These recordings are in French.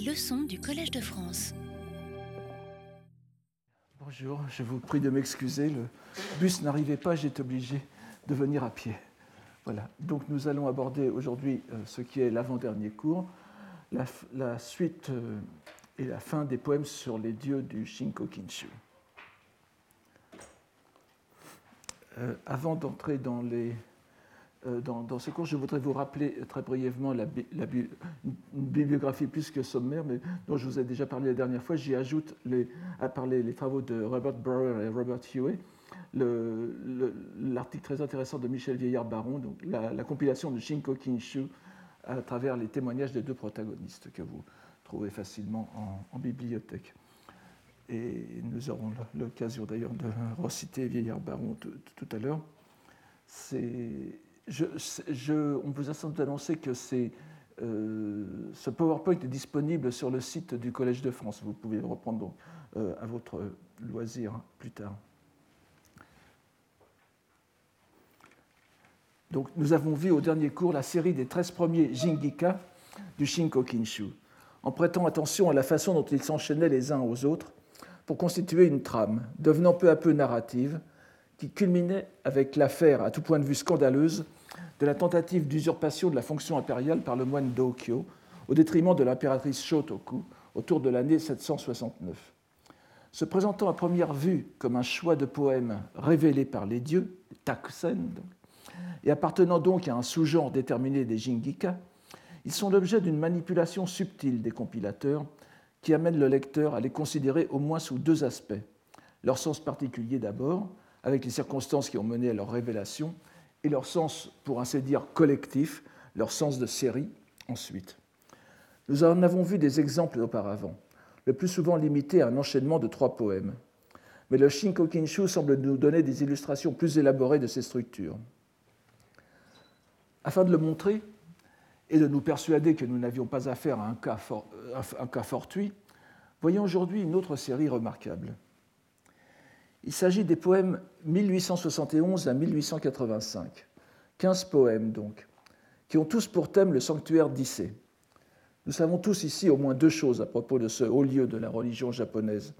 Leçons du Collège de France. Bonjour, je vous prie de m'excuser. Le bus n'arrivait pas, j'étais obligé de venir à pied. Voilà, donc nous allons aborder aujourd'hui euh, ce qui est l'avant-dernier cours, la, suite euh, et la fin des poèmes sur les dieux du Shinko Kinshu. Euh, avant d'entrer dans les euh, dans, ce cours, je voudrais vous rappeler très brièvement la, une bibliographie plus que sommaire, mais dont je vous ai déjà parlé la dernière fois. J'y ajoute, à parler les travaux de Robert Brower et Robert Huey, l'article très intéressant de Michel Vieillard-Baron, donc la, compilation de Shinko Kinshu à travers les témoignages des deux protagonistes que vous trouvez facilement en, bibliothèque. Et nous aurons l'occasion d'ailleurs de reciter Vieillard-Baron tout à l'heure. C'est on vous a sans doute annoncé que euh, ce PowerPoint est disponible sur le site du Collège de France. Vous pouvez le reprendre euh, à votre loisir plus tard. Donc, nous avons vu au dernier cours la série des 13 premiers Jingika du Shinko Kinshu, en prêtant attention à la façon dont ils s'enchaînaient les uns aux autres pour constituer une trame, devenant peu à peu narrative, qui culminait avec l'affaire, à tout point de vue scandaleuse, de la tentative d'usurpation de la fonction impériale par le moine Dokyo, au détriment de l'impératrice Shotoku, autour de l'année 769. Se présentant à première vue comme un choix de poèmes révélés par les dieux, takusen, et appartenant donc à un sous-genre déterminé des jingika, ils sont l'objet d'une manipulation subtile des compilateurs qui amène le lecteur à les considérer au moins sous deux aspects. Leur sens particulier d'abord, avec les circonstances qui ont mené à leur révélation, et leur sens, pour ainsi dire, collectif, leur sens de série ensuite. Nous en avons vu des exemples auparavant, le plus souvent limités à un enchaînement de trois poèmes. Mais le Shinko Kinshu semble nous donner des illustrations plus élaborées de ces structures. Afin de le montrer et de nous persuader que nous n'avions pas affaire à un cas fortuit, voyons aujourd'hui une autre série remarquable. Il s'agit des poèmes 1871 à 1885, 15 poèmes donc, qui ont tous pour thème le sanctuaire d'Issé. Nous savons tous ici au moins deux choses à propos de ce haut lieu de la religion japonaise,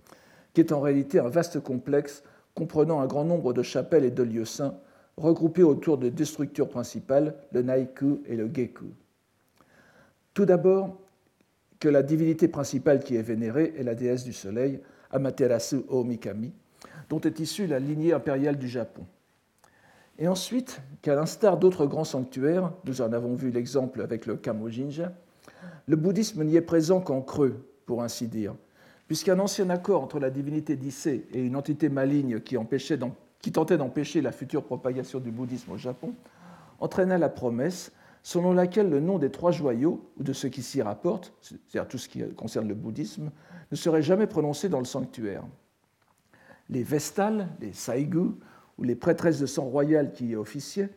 qui est en réalité un vaste complexe comprenant un grand nombre de chapelles et de lieux saints, regroupés autour de deux structures principales, le Naiku et le Geku. Tout d'abord, que la divinité principale qui est vénérée est la déesse du soleil, Amaterasu Omikami, dont est issue la lignée impériale du Japon. Et ensuite, qu'à l'instar d'autres grands sanctuaires, nous en avons vu l'exemple avec le Kamojinja, le bouddhisme n'y est présent qu'en creux, pour ainsi dire, puisqu'un ancien accord entre la divinité d'Issé et une entité maligne qui, tentait d'empêcher la future propagation du bouddhisme au Japon entraîna la promesse selon laquelle le nom des trois joyaux, ou de ceux qui s'y rapportent, c'est-à-dire tout ce qui concerne le bouddhisme, ne serait jamais prononcé dans le sanctuaire les Vestales, les Saigu, ou les prêtresses de sang royal qui y officiaient,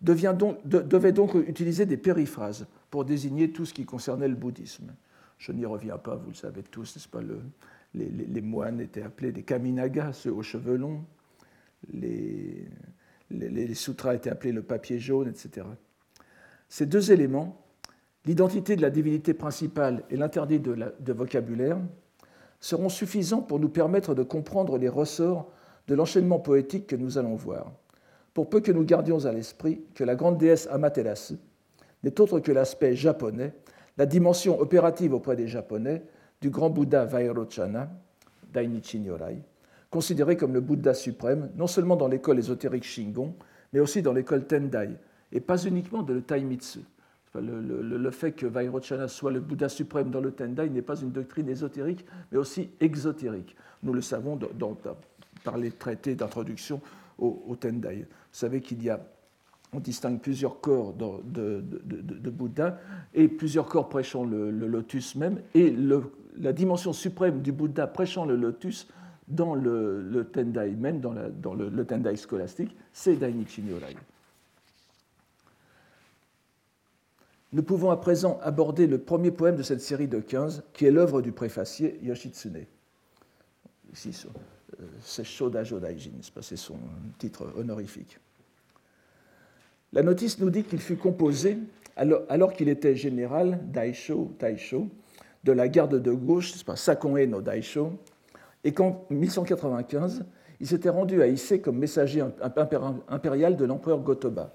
devaient donc utiliser des périphrases pour désigner tout ce qui concernait le bouddhisme. Je n'y reviens pas, vous le savez tous, n'est-ce pas les, moines étaient appelés des kaminagas, ceux aux cheveux longs. Les, sutras étaient appelés le papier jaune, etc. Ces deux éléments, l'identité de la divinité principale et l'interdit de vocabulaire, seront suffisants pour nous permettre de comprendre les ressorts de l'enchaînement poétique que nous allons voir, pour peu que nous gardions à l'esprit que la grande déesse Amaterasu n'est autre que l'aspect japonais, la dimension opérative auprès des Japonais du grand Bouddha Vairochana, Dainichi Nyorai, considéré comme le Bouddha suprême, non seulement dans l'école ésotérique Shingon, mais aussi dans l'école Tendai, et pas uniquement de le Taimitsu, le, fait que Vairochana soit le Bouddha suprême dans le Tendai n'est pas une doctrine ésotérique, mais aussi exotérique. Nous le savons par les traités d'introduction au, Tendai. Vous savez qu'il y a, on distingue plusieurs corps de, Bouddha et plusieurs corps prêchant le, lotus même, et la dimension suprême du Bouddha prêchant le lotus dans le, Tendai même, dans, le, Tendai scolastique, c'est Dainichi Nyorai. Nous pouvons à présent aborder le premier poème de cette série de 15, qui est l'œuvre du préfacier Yoshitsune. Ici, euh, c'est Shoda Jodaijin, c'est son titre honorifique. La notice nous dit qu'il fut composé alors, qu'il était général Daisho, Taisho de la garde de gauche, Sakonhe no Daisho, et qu'en 1195, il s'était rendu à Issei comme messager impérial de l'empereur Gotoba.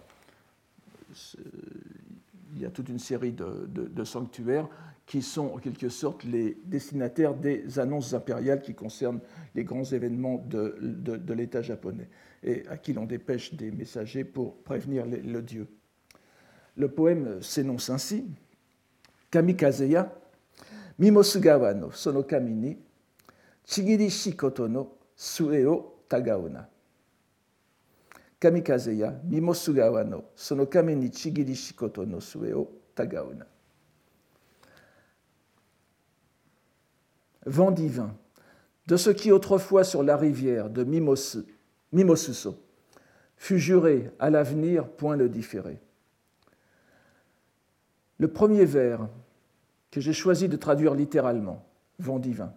Il y a toute une série de, sanctuaires qui sont en quelque sorte les destinataires des annonces impériales qui concernent les grands événements de, l'État japonais et à qui l'on dépêche des messagers pour prévenir le dieu. Le poème s'énonce ainsi Kamikazeya, Mimosugawa no sono kami ni chigiri shikoto no tagaona. No sono. Vent divin, de ce qui autrefois sur la rivière de Mimosuso fut juré à l'avenir point le différer. Le premier vers que j'ai choisi de traduire littéralement, vent divin,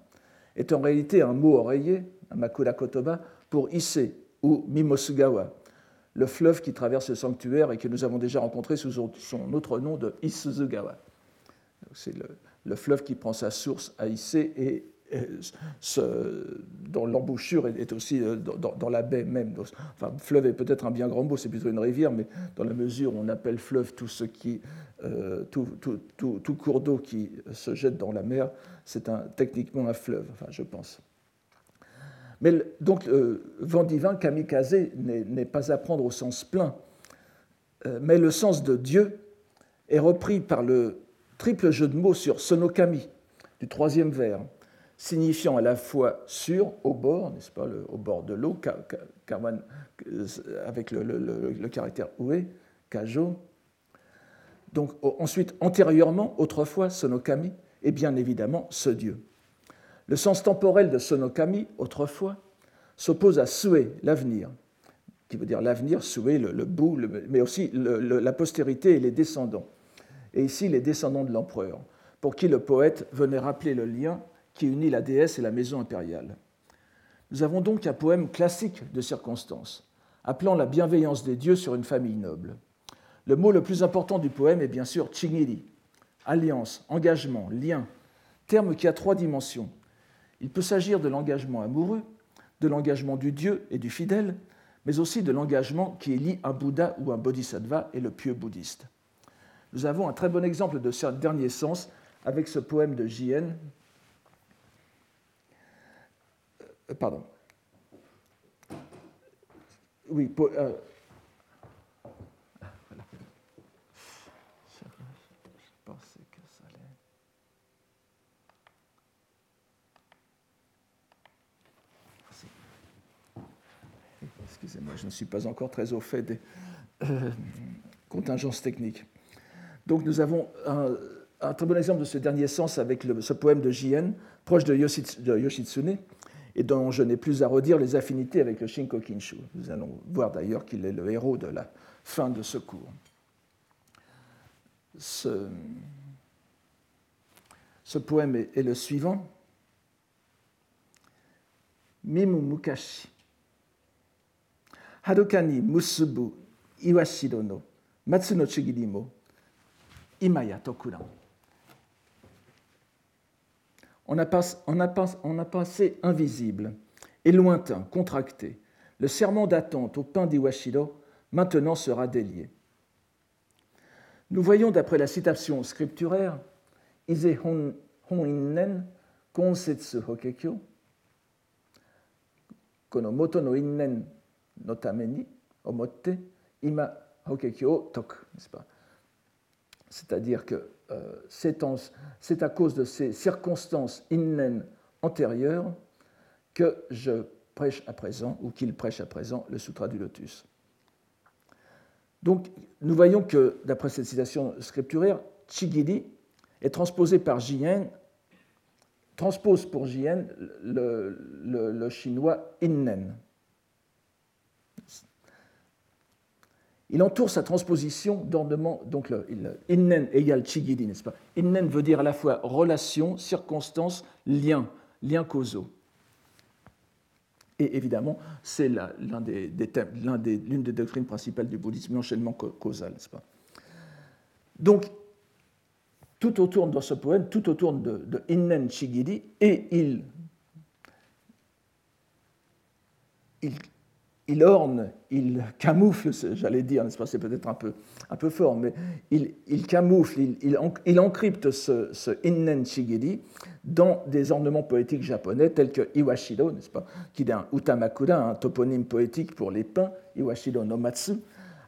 est en réalité un mot oreiller, un makura kotoba, pour Ise ou Mimosugawa, le fleuve qui traverse le sanctuaire et que nous avons déjà rencontré sous son autre nom de Isuzugawa. C'est le, fleuve qui prend sa source à Ise et dont l'embouchure est aussi euh, dans, la baie même. Enfin, fleuve est peut-être un bien grand mot, c'est plutôt une rivière, mais dans la mesure où on appelle fleuve tout ce qui, euh, tout, cours d'eau qui se jette dans la mer, c'est techniquement un fleuve, enfin, je pense. Mais donc, euh, vent divin, kamikaze, n'est pas à prendre au sens plein, mais le sens de Dieu est repris par le triple jeu de mots sur sonokami du troisième vers signifiant à la fois sur, au bord, n'est-ce pas, au bord de l'eau, avec le, caractère oué, kajo. Donc ensuite, antérieurement, autrefois, sonokami, et bien évidemment ce Dieu. Le sens temporel de sonokami, autrefois, s'oppose à sue, l'avenir, qui veut dire l'avenir, sue, le, bout, mais aussi la postérité et les descendants. Et ici, les descendants de l'empereur, pour qui le poète venait rappeler le lien qui unit la déesse et la maison impériale. Nous avons donc un poème classique de circonstance, appelant la bienveillance des dieux sur une famille noble. Le mot le plus important du poème est bien sûr chingiri, alliance, engagement, lien, terme qui a trois dimensions. Il peut s'agir de l'engagement amoureux, de l'engagement du dieu et du fidèle, mais aussi de l'engagement qui lie un Bouddha ou un Bodhisattva et le pieux bouddhiste. Nous avons un très bon exemple de ce dernier sens avec ce poème de J.N. Euh, pardon. Oui, euh, je pensais que ça allait. Excusez-moi, je ne suis pas encore très au fait des euh, contingences techniques. Donc nous avons un, très bon exemple de ce dernier sens avec ce poème de Jien, proche de, Yoshitsune, et dont je n'ai plus à redire les affinités avec le Shinko Kinshu. Nous allons voir d'ailleurs qu'il est le héros de la fin de ce cours. Ce, poème est, le suivant. Mimu Mukashi. Harukani Musubu Iwashiro no Matsu no Imaya Tokuran on a, passé invisible et lointain, contracté. Le serment d'attente au pain d'Iwashiro maintenant sera délié. Nous voyons d'après la citation scripturaire Ise konsetsu hokekyo kono moto no innen no tameni omotte ima hokekyo tok, n'est-ce pas? C'est-à-dire que euh, c'est à cause de ces circonstances innen antérieures que je prêche à présent, ou qu'il prêche à présent, le Sutra du Lotus. Donc, nous voyons que, d'après cette citation scripturaire, Chigiri est transposé par Jien, transpose pour Jien le, le chinois innen. Il entoure sa transposition d'ornement, donc le, innen égale chigiri, n'est-ce pas? Innen veut dire à la fois relation, circonstance, lien, lien causaux. Et évidemment, c'est l'une des, des, doctrines principales du bouddhisme, l'enchaînement causal, n'est-ce pas? Donc, tout autour dans ce poème, tout autour de, de Innen Chigiri, et il, il orne, il camoufle, j'allais dire, n'est-ce pas, c'est peut-être un peu, un peu fort, mais il, camoufle, il, encrypte ce, ce, Innen Shigiri dans des ornements poétiques japonais tels que Iwashido, n'est-ce pas, qui est un Utamakura, un toponyme poétique pour les pins, Iwashido no Matsu,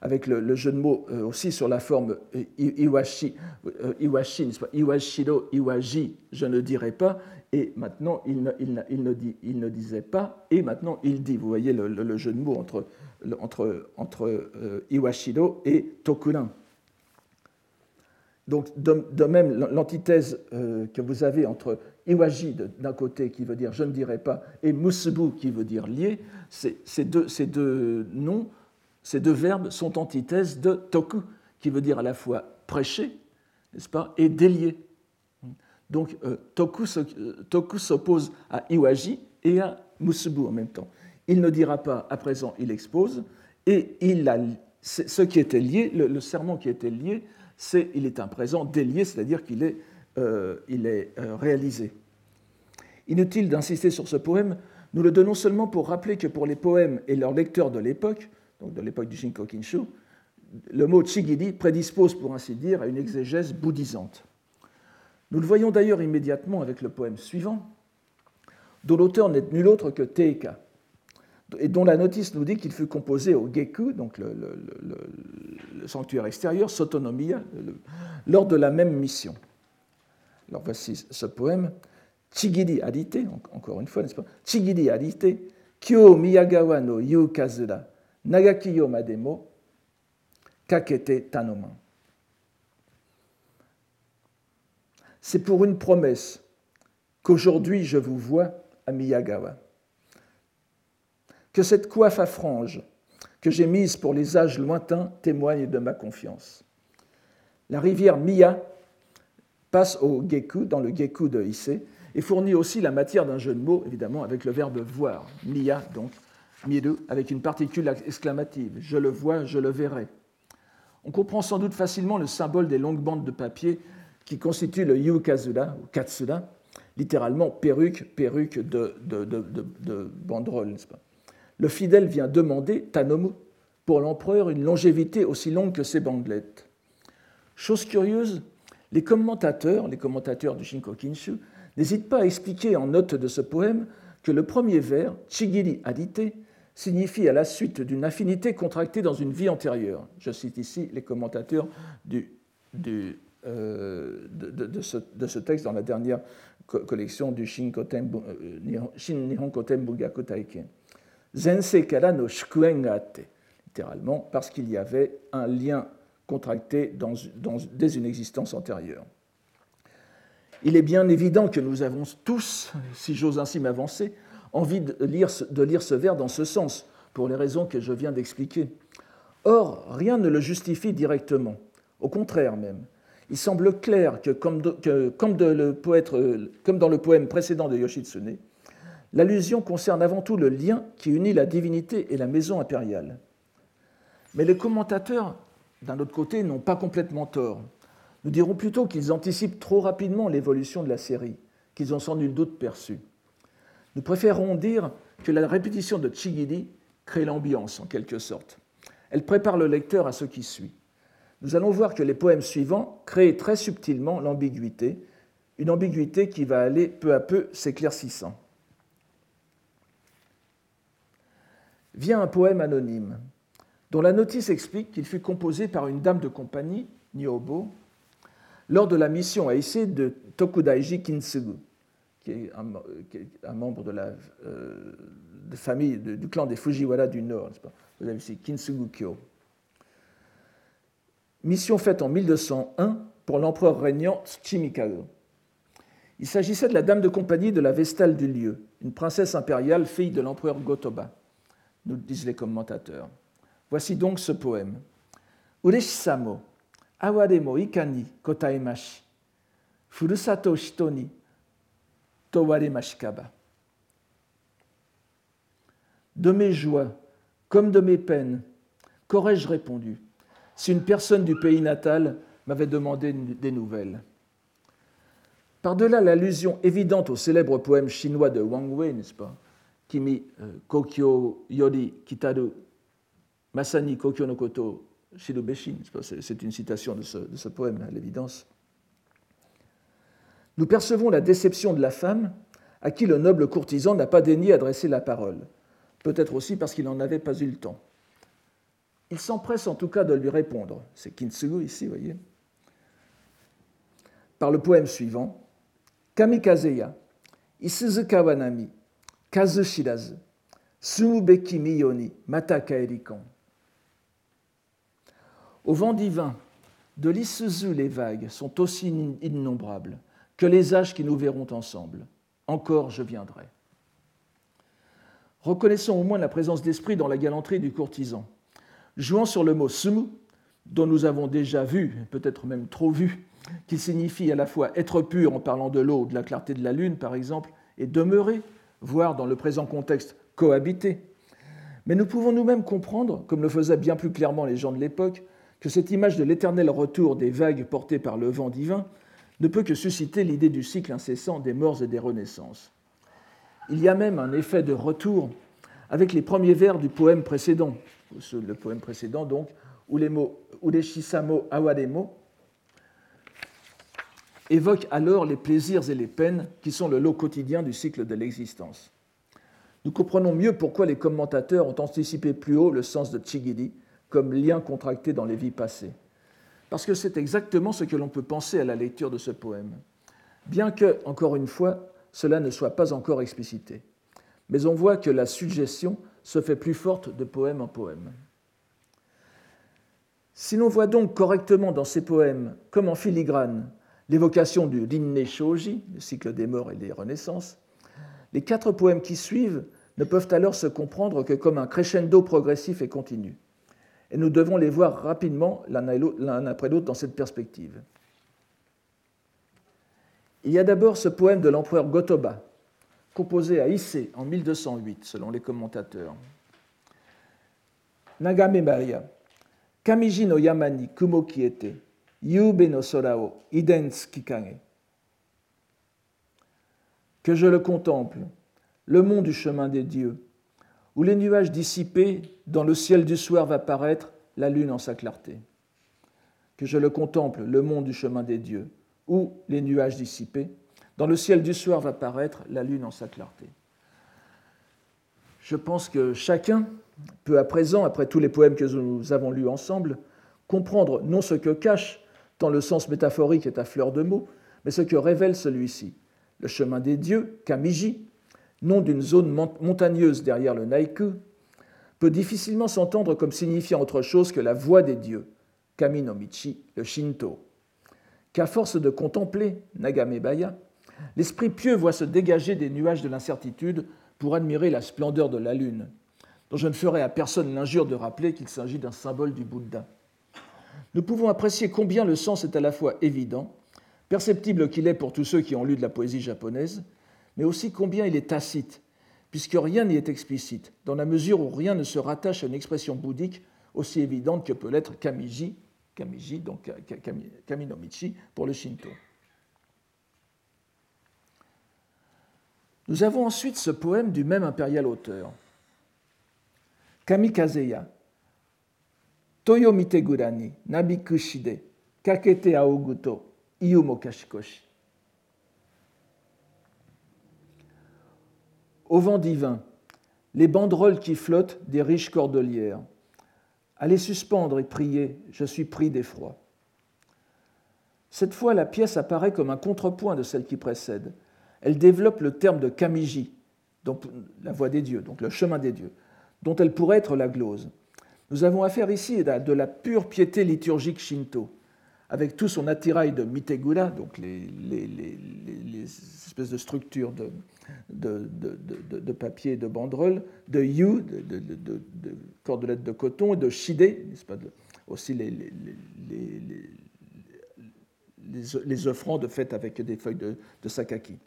avec le, jeu de mots euh, aussi sur la forme euh, Iwashi, euh, Iwashi, pas, Iwashido, Iwaji, je ne dirai pas, et maintenant il ne, disait pas, et maintenant il dit. Vous voyez le, jeu de mots entre, entre, euh, Iwashido et Tokurin. Donc, de, même, l'antithèse euh, que vous avez entre Iwaji d'un côté qui veut dire je ne dirai pas et Musubu qui veut dire lié, ces deux noms, ces deux verbes sont antithèses de Toku qui veut dire à la fois prêcher, n'est-ce pas, et délier. Donc euh, euh, Toku, s'oppose à Iwaji et à Musubu en même temps. Il ne dira pas à présent il expose, et ce qui était lié, le, serment qui était lié, c'est il est un présent délié, c'est-à-dire qu'il est, euh, réalisé. Inutile d'insister sur ce poème, nous le donnons seulement pour rappeler que pour les poèmes et leurs lecteurs de l'époque, donc de l'époque du Shinko Kinshu, le mot Chigiri prédispose pour ainsi dire à une exégèse bouddhisante. Nous le voyons d'ailleurs immédiatement avec le poème suivant, dont l'auteur n'est nul autre que Teika, et dont la notice nous dit qu'il fut composé au Geku, donc le, sanctuaire extérieur, Sotonomiya, lors de la même mission. Alors voici ce poème. Chigiri Arite, encore une fois, n'est-ce pas? Chigiri Arite, Kyo Miyagawa no Yu Kazura, Nagakiyo Mademo, Kakete Tanoman. C'est pour une promesse qu'aujourd'hui je vous vois à Miyagawa. Que cette coiffe à franges que j'ai mise pour les âges lointains témoigne de ma confiance. La rivière Miya passe au Geku, dans le Geku de Issei, et fournit aussi la matière d'un jeu de mots, évidemment, avec le verbe voir. Miya, donc, miru, avec une particule exclamative. Je le vois, je le verrai. On comprend sans doute facilement le symbole des longues bandes de papier qui constitue le yukazura, ou katsura, littéralement perruque, perruque de, de, de, banderole, n'est-ce pas? Le fidèle vient demander, Tanomu, pour l'empereur une longévité aussi longue que ses bandelettes. Chose curieuse, les commentateurs, les commentateurs du Shinko Kinshu, n'hésitent pas à expliquer en note de ce poème que le premier vers, Chigiri Adite, signifie à la suite d'une affinité contractée dans une vie antérieure. Je cite ici les commentateurs du, du euh, de, ce, texte dans la dernière collection du Shin, Nihon Koten Bungaku Taiken. Zense kara no shukuen ga littéralement parce qu'il y avait un lien contracté dans, dès une existence antérieure. Il est bien évident que nous avons tous, si j'ose ainsi m'avancer, envie de lire, de lire ce vers dans ce sens, pour les raisons que je viens d'expliquer. Or, rien ne le justifie directement, au contraire même il semble clair que, poète, comme dans le poème précédent de Yoshitsune, l'allusion concerne avant tout le lien qui unit la divinité et la maison impériale. Mais les commentateurs, d'un autre côté, n'ont pas complètement tort. Nous dirons plutôt qu'ils anticipent trop rapidement l'évolution de la série, qu'ils ont sans nul doute perçu. Nous préférons dire que la répétition de Chigiri crée l'ambiance, en quelque sorte. Elle prépare le lecteur à ce qui suit nous allons voir que les poèmes suivants créent très subtilement l'ambiguïté, une ambiguïté qui va aller peu à peu s'éclaircissant. Vient un poème anonyme, dont la notice explique qu'il fut composé par une dame de compagnie, Nyobo, lors de la mission à Issei de Tokudaiji Kintsugu, qui est un, membre de la euh, famille du clan des Fujiwara du Nord. Vous avez ici Kintsugu Kyo mission faite en 1201 pour l'empereur régnant Chimikado. Il s'agissait de la dame de compagnie de la Vestale du lieu, une princesse impériale, fille de l'empereur Gotoba, nous disent les commentateurs. Voici donc ce poème. Ureshisamo, awaremo ikani kotaemashi, furusato shitoni towaremashikaba. De mes joies, comme de mes peines, qu'aurais-je répondu? Si une personne du pays natal m'avait demandé des nouvelles. Par-delà l'allusion évidente au célèbre poème chinois de Wang Wei, n'est-ce pas Kimi euh, Kokyo Yori Kitaru Masani Kokyo no Koto Shirubeshi, c'est une citation de ce, de ce poème, à l'évidence. Nous percevons la déception de la femme à qui le noble courtisan n'a pas daigné adresser la parole, peut-être aussi parce qu'il n'en avait pas eu le temps. Il s'empresse en tout cas de lui répondre, c'est Kintsugu ici, vous voyez, par le poème suivant Kamikazeya, Isuzu Kawanami, Kazu Sumubeki Miyoni, Mata. Au vent divin, de l'Isuzu les vagues sont aussi innombrables que les âges qui nous verront ensemble. Encore je viendrai. Reconnaissons au moins la présence d'esprit dans la galanterie du courtisan. Jouant sur le mot sumu, dont nous avons déjà vu, peut-être même trop vu, qu'il signifie à la fois être pur en parlant de l'eau, de la clarté de la lune par exemple, et demeurer, voire dans le présent contexte cohabiter. Mais nous pouvons nous-mêmes comprendre, comme le faisaient bien plus clairement les gens de l'époque, que cette image de l'éternel retour des vagues portées par le vent divin ne peut que susciter l'idée du cycle incessant des morts et des renaissances. Il y a même un effet de retour avec les premiers vers du poème précédent, le poème précédent donc, mots Udeshisamo Awademo évoquent alors les plaisirs et les peines qui sont le lot quotidien du cycle de l'existence. Nous comprenons mieux pourquoi les commentateurs ont anticipé plus haut le sens de Chigiri comme lien contracté dans les vies passées. Parce que c'est exactement ce que l'on peut penser à la lecture de ce poème, bien que, encore une fois, cela ne soit pas encore explicité. Mais on voit que la suggestion se fait plus forte de poème en poème. Si l'on voit donc correctement dans ces poèmes, comme en filigrane, l'évocation du Rinne Shoji, le cycle des morts et des renaissances, les quatre poèmes qui suivent ne peuvent alors se comprendre que comme un crescendo progressif et continu. Et nous devons les voir rapidement l'un après l'autre dans cette perspective. Il y a d'abord ce poème de l'empereur Gotoba, composé à Issei en 1208, selon les commentateurs. Nagame Maria, Kamiji no Yamani Kumo Yube no Sorao, Idens Kikage. Que je le contemple, le mont du chemin des dieux, où les nuages dissipés, dans le ciel du soir va paraître la lune en sa clarté. Que je le contemple, le mont du chemin des dieux, où les nuages dissipés, dans le ciel du soir va paraître la lune en sa clarté. Je pense que chacun peut à présent, après tous les poèmes que nous avons lus ensemble, comprendre non ce que cache, tant le sens métaphorique est à fleur de mots, mais ce que révèle celui-ci. Le chemin des dieux, Kamiji, nom d'une zone montagneuse derrière le Naiku, peut difficilement s'entendre comme signifiant autre chose que la voie des dieux, Kami no Michi, le Shinto. Qu'à force de contempler Nagame Baya, l'esprit pieux voit se dégager des nuages de l'incertitude pour admirer la splendeur de la lune, dont je ne ferai à personne l'injure de rappeler qu'il s'agit d'un symbole du Bouddha. Nous pouvons apprécier combien le sens est à la fois évident, perceptible qu'il est pour tous ceux qui ont lu de la poésie japonaise, mais aussi combien il est tacite, puisque rien n'y est explicite, dans la mesure où rien ne se rattache à une expression bouddhique aussi évidente que peut l'être kamiji, kamiji, donc kaminomichi pour le shinto. Nous avons ensuite ce poème du même impérial auteur, Kamikazeya, Toyo Mitegurani, Nabikushide, Kakete Aoguto, Iyumo Kashikoshi. Au vent divin, les banderoles qui flottent des riches cordelières. Allez suspendre et prier, je suis pris d'effroi. Cette fois, la pièce apparaît comme un contrepoint de celle qui précède. Elle développe le terme de kamiji, donc la voie des dieux, donc le chemin des dieux, dont elle pourrait être la glose. Nous avons affaire ici à de la pure piété liturgique shinto, avec tout son attirail de mitegura, donc les, espèces de structures de, de, papier et de banderoles, de yu, de, cordelettes de coton, et de shide, pas, aussi les, les, offrandes faites avec des feuilles de, sakaki.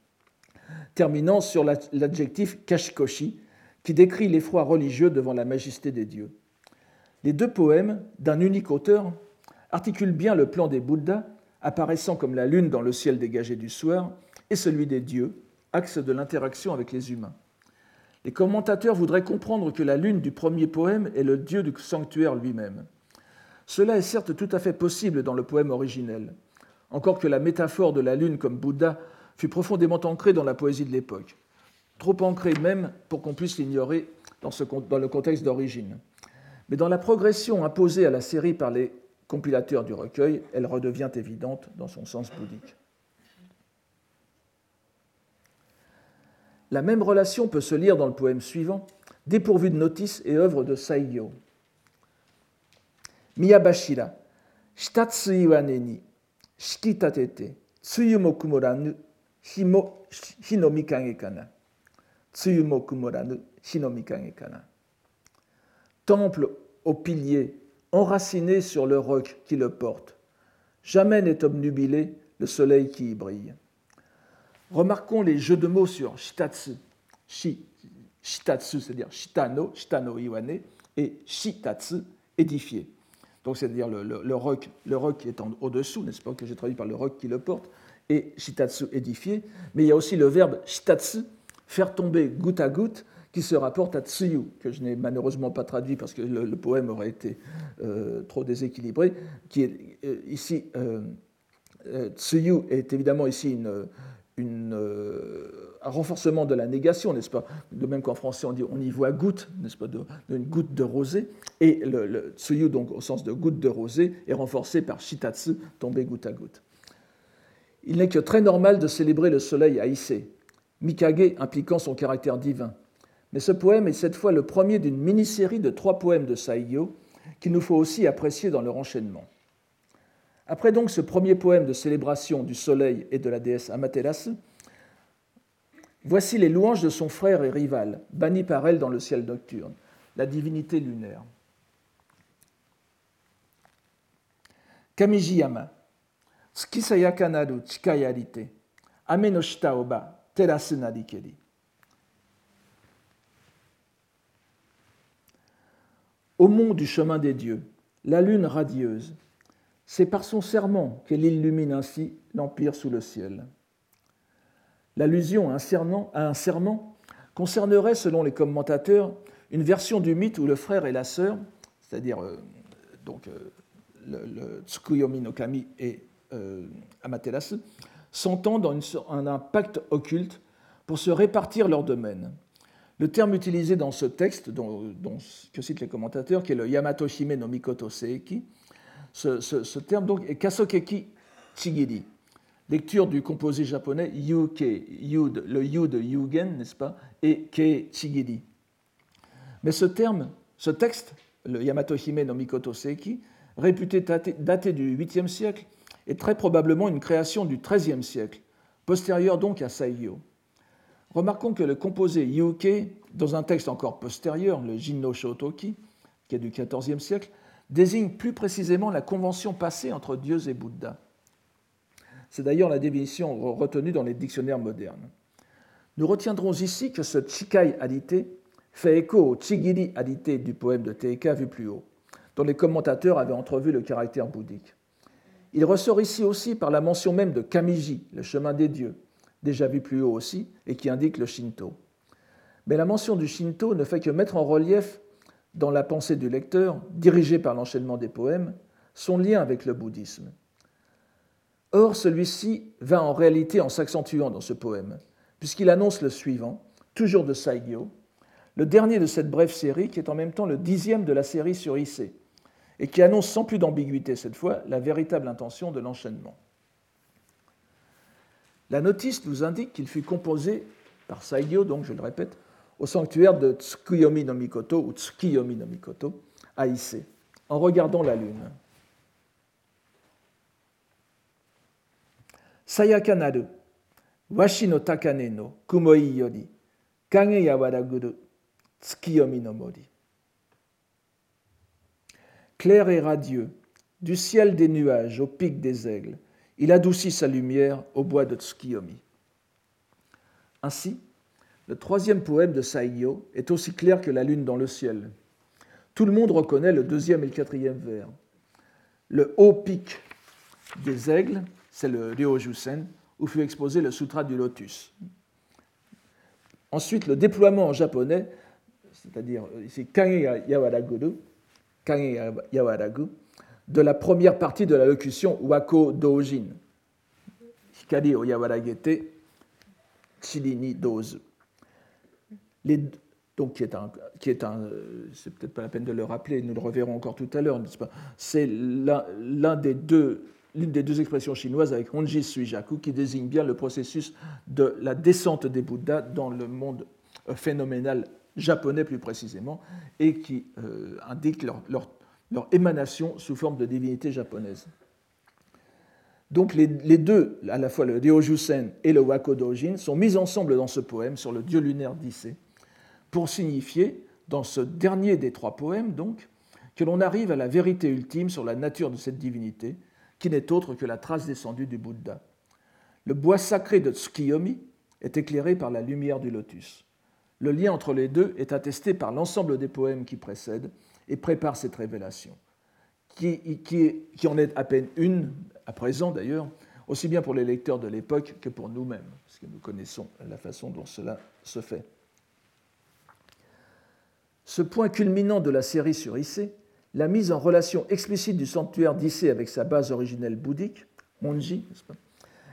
Terminant sur l'adjectif kashikoshi, qui décrit l'effroi religieux devant la majesté des dieux. Les deux poèmes, d'un unique auteur, articulent bien le plan des Bouddhas, apparaissant comme la lune dans le ciel dégagé du soir, et celui des dieux, axe de l'interaction avec les humains. Les commentateurs voudraient comprendre que la lune du premier poème est le dieu du sanctuaire lui-même. Cela est certes tout à fait possible dans le poème originel, encore que la métaphore de la lune comme Bouddha fut profondément ancrée dans la poésie de l'époque, trop ancrée même pour qu'on puisse l'ignorer dans, le contexte d'origine. Mais dans la progression imposée à la série par les compilateurs du recueil, elle redevient évidente dans son sens bouddhique. La même relation peut se lire dans le poème suivant, dépourvu de notices et œuvre de Saigyo. Miyabashira, shikitatete, tsuyumo Temple aux piliers, enraciné sur le roc qui le porte. Jamais n'est obnubilé le soleil qui y brille. Remarquons les jeux de mots sur shitatsu, shitatsu, c'est-à-dire shitano, shitano iwane, et shitatsu, édifié. Donc c'est-à-dire le, roc, le roc qui est au-dessous, n'est-ce pas, que j'ai traduit par le roc qui le porte, et shitatsu, édifié. Mais il y a aussi le verbe shitatsu, faire tomber goutte à goutte, qui se rapporte à Tsuyu, que je n'ai malheureusement pas traduit parce que le, poème aurait été euh, trop déséquilibré, qui est euh, ici, euh, Tsuyu est évidemment ici une, un renforcement de la négation, n'est-ce pas? De même qu'en français on dit on y voit goutte, n'est-ce pas, d'une goutte de rosée, et le, Tsuyu, donc au sens de goutte de rosée, est renforcé par Shitatsu, tomber goutte à goutte. Il n'est que très normal de célébrer le soleil à Issei, Mikage impliquant son caractère divin. Mais ce poème est cette fois le premier d'une mini-série de trois poèmes de Saigyo qu'il nous faut aussi apprécier dans leur enchaînement. Après donc ce premier poème de célébration du soleil et de la déesse Amaterasu, voici les louanges de son frère et rival, banni par elle dans le ciel nocturne, la divinité lunaire. Kamijiyama, tsukisayakanaru chikayarite, ame no shita oba, terasu narikeri. Au mont du chemin des dieux, la lune radieuse, c'est par son serment qu'elle illumine ainsi l'empire sous le ciel. L'allusion à un, serment, concernerait, selon les commentateurs, une version du mythe où le frère et la sœur, c'est-à-dire euh, donc euh, le, Tsukuyomi no Kami et euh, Amaterasu, s'entendent en un pacte occulte pour se répartir leur domaine. Le terme utilisé dans ce texte, dont, que citent les commentateurs, qui est le Yamato Hime no Mikoto Seiki, ce, terme donc est Kasokeki Chigiri, lecture du composé japonais Yuke, Yud, le Yu de Yugen, n'est-ce pas, et Ke Chigiri. Mais ce terme, ce texte, le Yamato Hime no Mikoto Seiki, réputé daté du 8e siècle, est très probablement une création du 13e siècle, postérieure donc à Saigyo. Remarquons que le composé Yuke, dans un texte encore postérieur, le Jinno Shotoki, qui est du XIVe siècle, désigne plus précisément la convention passée entre Dieu et Bouddha. C'est d'ailleurs la définition retenue dans les dictionnaires modernes. Nous retiendrons ici que ce Chikai Adite fait écho au Chigiri Adite du poème de Teika vu plus haut, dont les commentateurs avaient entrevu le caractère bouddhique. Il ressort ici aussi par la mention même de Kamiji, le chemin des dieux, déjà vu plus haut aussi, et qui indique le Shinto. Mais la mention du Shinto ne fait que mettre en relief dans la pensée du lecteur, dirigée par l'enchaînement des poèmes, son lien avec le bouddhisme. Or, celui-ci va en réalité en s'accentuant dans ce poème, puisqu'il annonce le suivant, toujours de Saigyo, le dernier de cette brève série qui est en même temps le dixième de la série sur Issei, et qui annonce sans plus d'ambiguïté cette fois la véritable intention de l'enchaînement. La notice nous indique qu'il fut composé par Saigyo, donc je le répète, au sanctuaire de Tsukuyomi no Mikoto ou Tsukiyomi no Mikoto à en regardant la lune. Sayaka naru, washi no takane no kumoi yori, kage yawaraguru, Tsukiyomi no mori. Clair et radieux, du ciel des nuages au pic des aigles, il adoucit sa lumière au bois de Tsukiyomi. Ainsi, le troisième poème de Saigyo est aussi clair que la lune dans le ciel. Tout le monde reconnaît le deuxième et le quatrième vers. Le haut pic des aigles, c'est le Ryojusen, où fut exposé le Sutra du Lotus. Ensuite, le déploiement en japonais, c'est-à-dire ici Kage Yawaraguru, De la première partie de la locution Wako Dojin, Hikari o Yawaragete, Chiri ni Dozu. Donc qui est un, qui est un, c'est peut-être pas la peine de le rappeler, nous le reverrons encore tout à l'heure, n'est-ce pas? C'est l'un des deux, l'une des deux expressions chinoises avec Honji Suijaku qui désigne bien le processus de la descente des Bouddhas dans le monde euh, phénoménal japonais plus précisément, et qui euh, indique leur, émanation sous forme de divinité japonaise. Donc les, les deux, à la fois le Ryojusen et le Wakodojin, sont mis ensemble dans ce poème sur le dieu lunaire d'Issé, pour signifier, dans ce dernier des trois poèmes, donc, que l'on arrive à la vérité ultime sur la nature de cette divinité, qui n'est autre que la trace descendue du Bouddha. Le bois sacré de Tsukiyomi est éclairé par la lumière du lotus. Le lien entre les deux est attesté par l'ensemble des poèmes qui précèdent et préparent cette révélation, qui en est à peine une, à présent d'ailleurs, aussi bien pour les lecteurs de l'époque que pour nous-mêmes, parce que nous connaissons la façon dont cela se fait. Ce point culminant de la série sur Issé, la mise en relation explicite du sanctuaire d'Issé avec sa base originelle bouddhique, Monji,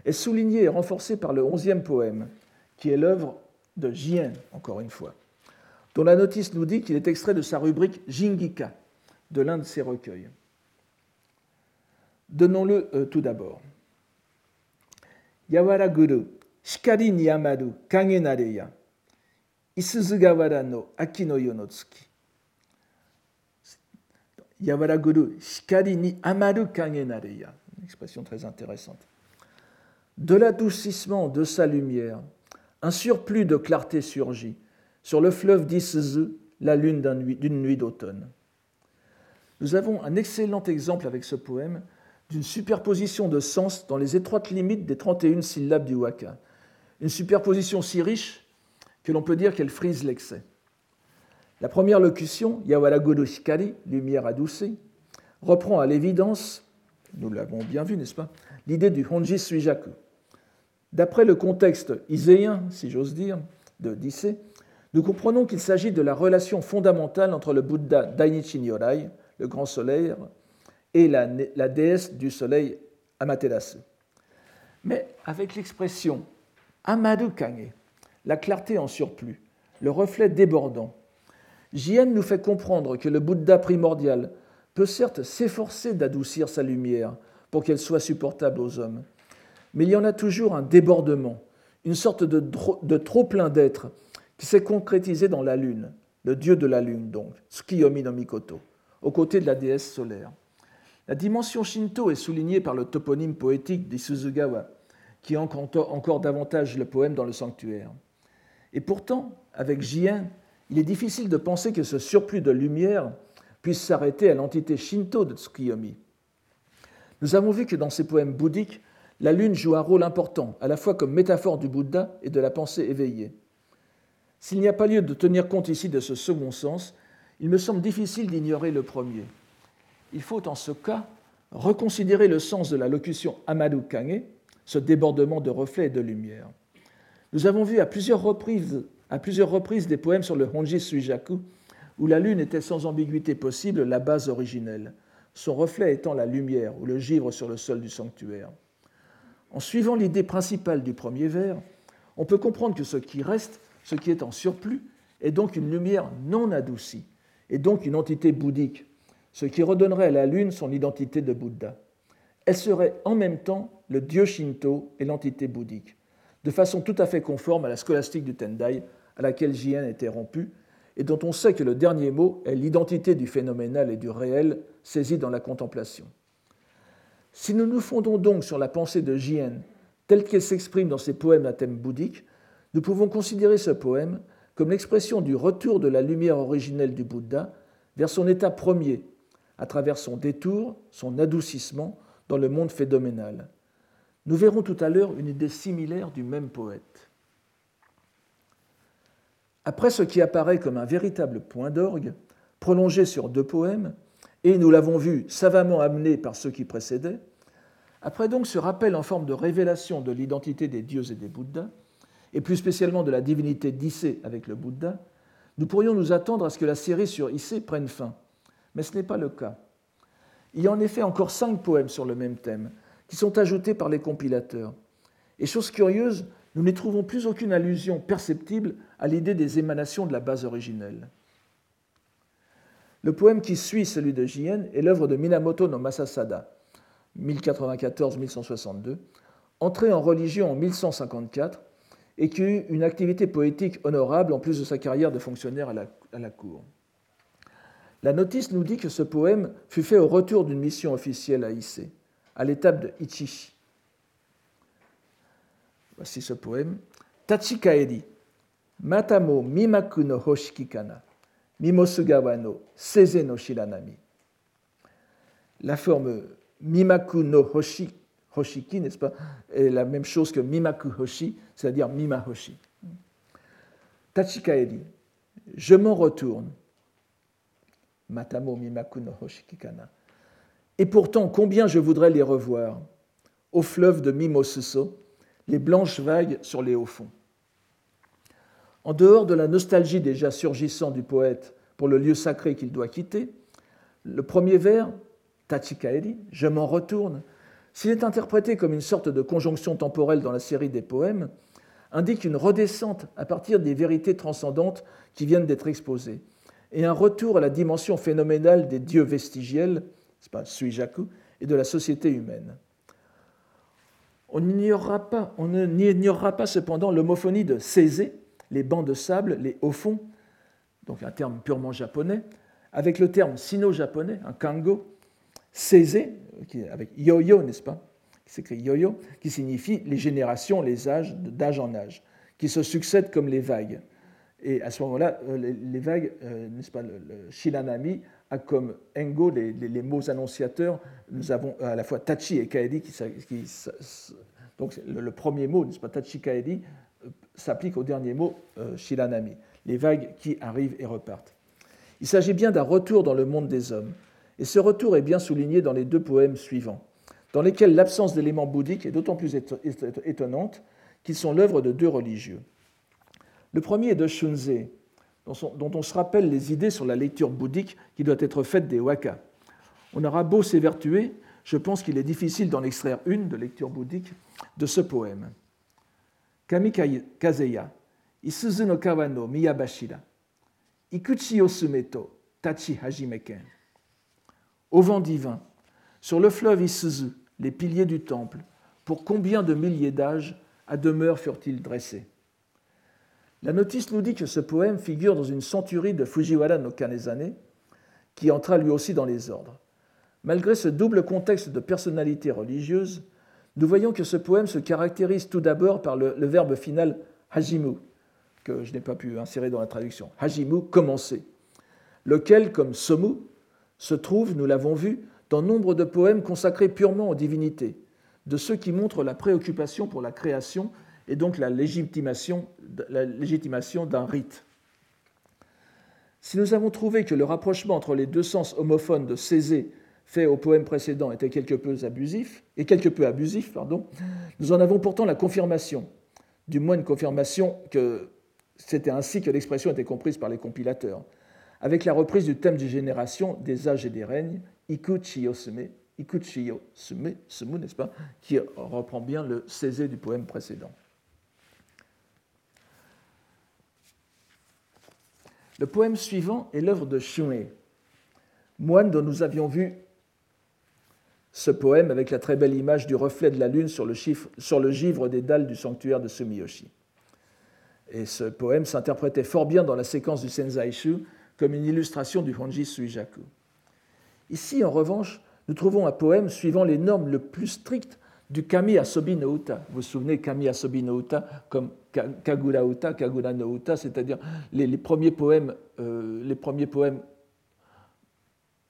est soulignée et renforcée par le onzième poème, qui est l'œuvre de Jien, encore une fois, dont la notice nous dit qu'il est extrait de sa rubrique Jingika, de l'un de ses recueils. Donnons-le euh, tout d'abord. Yawara Guru, Shikari ni amaru, kage nareya, Isuzugawara no aki no yo no tsuki. Yawara Guru, Shikari ni amaru kage nareya. Une expression très intéressante. De l'adoucissement de sa lumière, un surplus de clarté surgit sur le fleuve d'Isuzu, la lune d'une nuit d'automne. Nous avons un excellent exemple avec ce poème d'une superposition de sens dans les étroites limites des 31 syllabes du waka. Une superposition si riche que l'on peut dire qu'elle frise l'excès. La première locution, Yawaragodo lumière adoucée, reprend à l'évidence, nous l'avons bien vu, n'est-ce pas, l'idée du Honji Suijaku. D'après le contexte iséen, si j'ose dire, de Dissé, nous comprenons qu'il s'agit de la relation fondamentale entre le Bouddha Dainichi Nyorai, le grand soleil, et la, déesse du soleil Amaterasu. Mais avec l'expression Amadu la clarté en surplus, le reflet débordant, Jien nous fait comprendre que le Bouddha primordial peut certes s'efforcer d'adoucir sa lumière pour qu'elle soit supportable aux hommes, mais il y en a toujours un débordement, une sorte de, trop-plein d'être qui s'est concrétisé dans la lune, le dieu de la lune donc, Tsukiyomi no Mikoto, aux côtés de la déesse solaire. La dimension shinto est soulignée par le toponyme poétique d'Isuzugawa, qui ancre encore davantage le poème dans le sanctuaire. Et pourtant, avec Jien, il est difficile de penser que ce surplus de lumière puisse s'arrêter à l'entité shinto de Tsukiyomi. Nous avons vu que dans ces poèmes bouddhiques, la lune joue un rôle important, à la fois comme métaphore du Bouddha et de la pensée éveillée. S'il n'y a pas lieu de tenir compte ici de ce second sens, il me semble difficile d'ignorer le premier. Il faut en ce cas reconsidérer le sens de la locution Amadu Kage, ce débordement de reflets et de lumière. Nous avons vu à plusieurs reprises, à plusieurs reprises des poèmes sur le Honji Suijaku où la lune était sans ambiguïté possible la base originelle, son reflet étant la lumière ou le givre sur le sol du sanctuaire. En suivant l'idée principale du premier vers, on peut comprendre que ce qui reste, ce qui est en surplus, est donc une lumière non adoucie, et donc une entité bouddhique, ce qui redonnerait à la lune son identité de Bouddha. Elle serait en même temps le dieu shinto et l'entité bouddhique, de façon tout à fait conforme à la scolastique du Tendai, à laquelle Jien était rompu, et dont on sait que le dernier mot est l'identité du phénoménal et du réel saisi dans la contemplation. Si nous nous fondons donc sur la pensée de Jien telle qu'elle s'exprime dans ses poèmes à thème bouddhique, nous pouvons considérer ce poème comme l'expression du retour de la lumière originelle du Bouddha vers son état premier, à travers son détour, son adoucissement dans le monde phénoménal. Nous verrons tout à l'heure une idée similaire du même poète. Après ce qui apparaît comme un véritable point d'orgue, prolongé sur deux poèmes, et nous l'avons vu savamment amené par ceux qui précédaient, Après donc ce rappel en forme de révélation de l'identité des dieux et des Bouddhas, et plus spécialement de la divinité d'Issé avec le Bouddha, nous pourrions nous attendre à ce que la série sur Issé prenne fin. Mais ce n'est pas le cas. Il y a en effet encore cinq poèmes sur le même thème, qui sont ajoutés par les compilateurs. Et chose curieuse, nous n'y trouvons plus aucune allusion perceptible à l'idée des émanations de la base originelle. Le poème qui suit celui de Jien est l'œuvre de Minamoto no Masasada, 1094-1162, entré en religion en 1154 et qui eut une activité poétique honorable en plus de sa carrière de fonctionnaire à la, cour. La notice nous dit que ce poème fut fait au retour d'une mission officielle à Issei, à l'étape de Ichishi. Voici ce poème. Tachikaeri, matamo mimaku no hoshiki kana, mimosugawa no seze no shiranami. La forme mimaku no hoshi Hoshiki, n'est-ce pas, est la même chose que Mimaku Hoshi, c'est-à-dire Mima Hoshi. Je m'en retourne. Matamo Mimaku no Hoshiki Kana. Et pourtant, combien je voudrais les revoir, au fleuve de Mimosuso, les blanches vagues sur les hauts fonds. En dehors de la nostalgie déjà surgissant du poète pour le lieu sacré qu'il doit quitter, le premier vers, Tachikaeri, je m'en retourne, s'il est interprété comme une sorte de conjonction temporelle dans la série des poèmes, indique une redescente à partir des vérités transcendantes qui viennent d'être exposées, et un retour à la dimension phénoménale des dieux vestigiels, pas, Suijaku, et de la société humaine. On n'ignorera pas, n'ignorera pas cependant l'homophonie de Seize, les bancs de sable, les hauts fonds, donc un terme purement japonais, avec le terme sino-japonais, un kango, Seize, avec yo-yo, n'est-ce pas Qui s'écrit yo-yo, qui signifie les générations, les âges, d'âge en âge, qui se succèdent comme les vagues. Et à ce moment-là, euh, les, vagues, euh, n'est-ce pas, le, Shiranami a comme engo les, mots annonciateurs. Nous avons à la fois tachi et kaedi donc le, premier mot, n'est-ce pas, tachi kaedi, euh, s'applique au dernier mot shiranami, les vagues qui arrivent et repartent. Il s'agit bien d'un retour dans le monde des hommes, et ce retour est bien souligné dans les deux poèmes suivants, dans lesquels l'absence d'éléments bouddhiques est d'autant plus étonnante qu'ils sont l'œuvre de deux religieux. Le premier est de Shunze, dont on se rappelle les idées sur la lecture bouddhique qui doit être faite des waka. On aura beau s'évertuer, je pense qu'il est difficile d'en extraire une de lecture bouddhique de ce poème. Kami Kazeya, Isuzu no kawa no miyabashira, Ikuchi osumeto tachi hajimeken. Au vent divin, sur le fleuve Isuzu, les piliers du temple, pour combien de milliers d'âges à demeure furent-ils dressés? La notice nous dit que ce poème figure dans une centurie de Fujiwara no Kanezane, qui entra lui aussi dans les ordres. Malgré ce double contexte de personnalité religieuse, nous voyons que ce poème se caractérise tout d'abord par le, verbe final hajimu, que je n'ai pas pu insérer dans la traduction. Hajimu, commencer, lequel, comme somu, se trouve, nous l'avons vu, dans nombre de poèmes consacrés purement aux divinités, de ceux qui montrent la préoccupation pour la création et donc la légitimation, d'un rite. Si nous avons trouvé que le rapprochement entre les deux sens homophones de Césée fait au poème précédent était quelque peu abusif, et quelque peu abusif, pardon, nous en avons pourtant la confirmation, du moins une confirmation que c'était ainsi que l'expression était comprise par les compilateurs avec la reprise du thème des générations, des âges et des règnes, Ikuchiyo Sume, Ikuchiyo Sume, n'est-ce pas, qui reprend bien le césé du poème précédent. Le poème suivant est l'œuvre de Shun'e, moine dont nous avions vu ce poème avec la très belle image du reflet de la lune sur le, givre des dalles du sanctuaire de Sumiyoshi. Et ce poème s'interprétait fort bien dans la séquence du Senzaishu, comme une illustration du Honji Suijaku. Ici, en revanche, nous trouvons un poème suivant les normes le plus strictes du Kami Asobi no Uta. Vous vous souvenez, Kami Asobi no Uta comme Kagura Uta, Kagura no Uta, c'est-à-dire les, premiers poèmes, euh, les premiers poèmes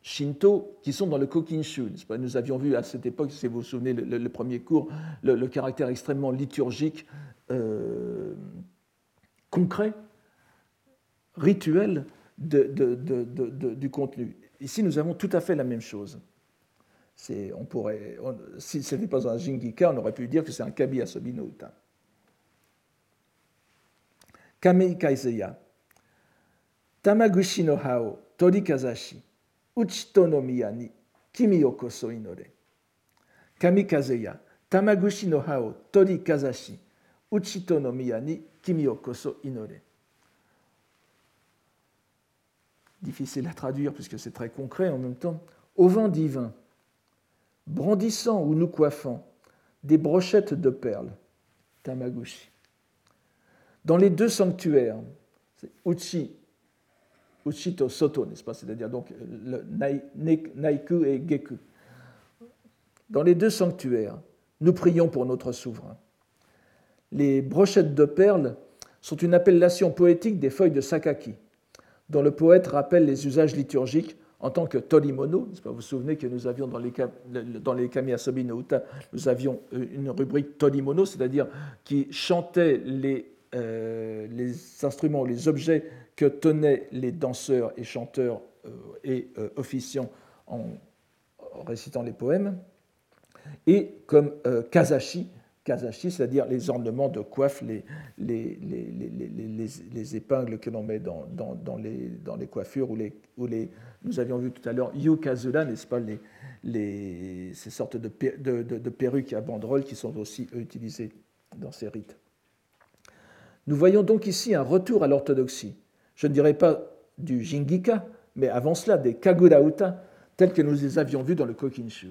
Shinto qui sont dans le Kokinshu. Nous avions vu à cette époque, si vous vous souvenez, le, premier cours, le, caractère extrêmement liturgique, euh, concret, rituel du contenu. Ici, nous avons tout à fait la même chose. Si ce n'était pas un Jingika, on aurait pu dire que c'est un Kami Asobi no Uta. Kamei Kaiseya. Tamaguchi no hao torikazashi, uchito no miya ni kimi o koso inore? Kamikazeya. Tamaguchi no hao torikazashi, uchito no miya ni kimi o inore? Difficile à traduire puisque c'est très concret en même temps. Au vent divin, brandissant ou nous coiffant des brochettes de perles, Tamaguchi. Dans les deux sanctuaires, Uchi, Uchito Soto, n'est-ce pas? C'est-à-dire donc le Naiku et Geku. Dans les deux sanctuaires, nous prions pour notre souverain. Les brochettes de perles sont une appellation poétique des feuilles de sakaki, dont le poète rappelle les usages liturgiques en tant que Torimono. Vous vous souvenez que nous avions dans les, dans les Kami Uta, nous avions euh, une rubrique Torimono, c'est-à-dire qui chantait les, euh, les instruments, les objets que tenaient les danseurs et chanteurs euh, et officiants en, récitant les poèmes, et comme Kazashi, kazashi, c'est-à-dire les ornements de coiffe, les, les, les, les épingles que l'on met dans, les, coiffures, ou les, ou les, nous avions vu tout à l'heure yukazula, n'est-ce pas, ces sortes de, de, de, perruques à banderoles qui sont aussi utilisées dans ces rites. Nous voyons donc ici un retour à l'orthodoxie. Je ne dirais pas du jingika, mais avant cela des kagurauta, tels que nous les avions vus dans le kokinshu.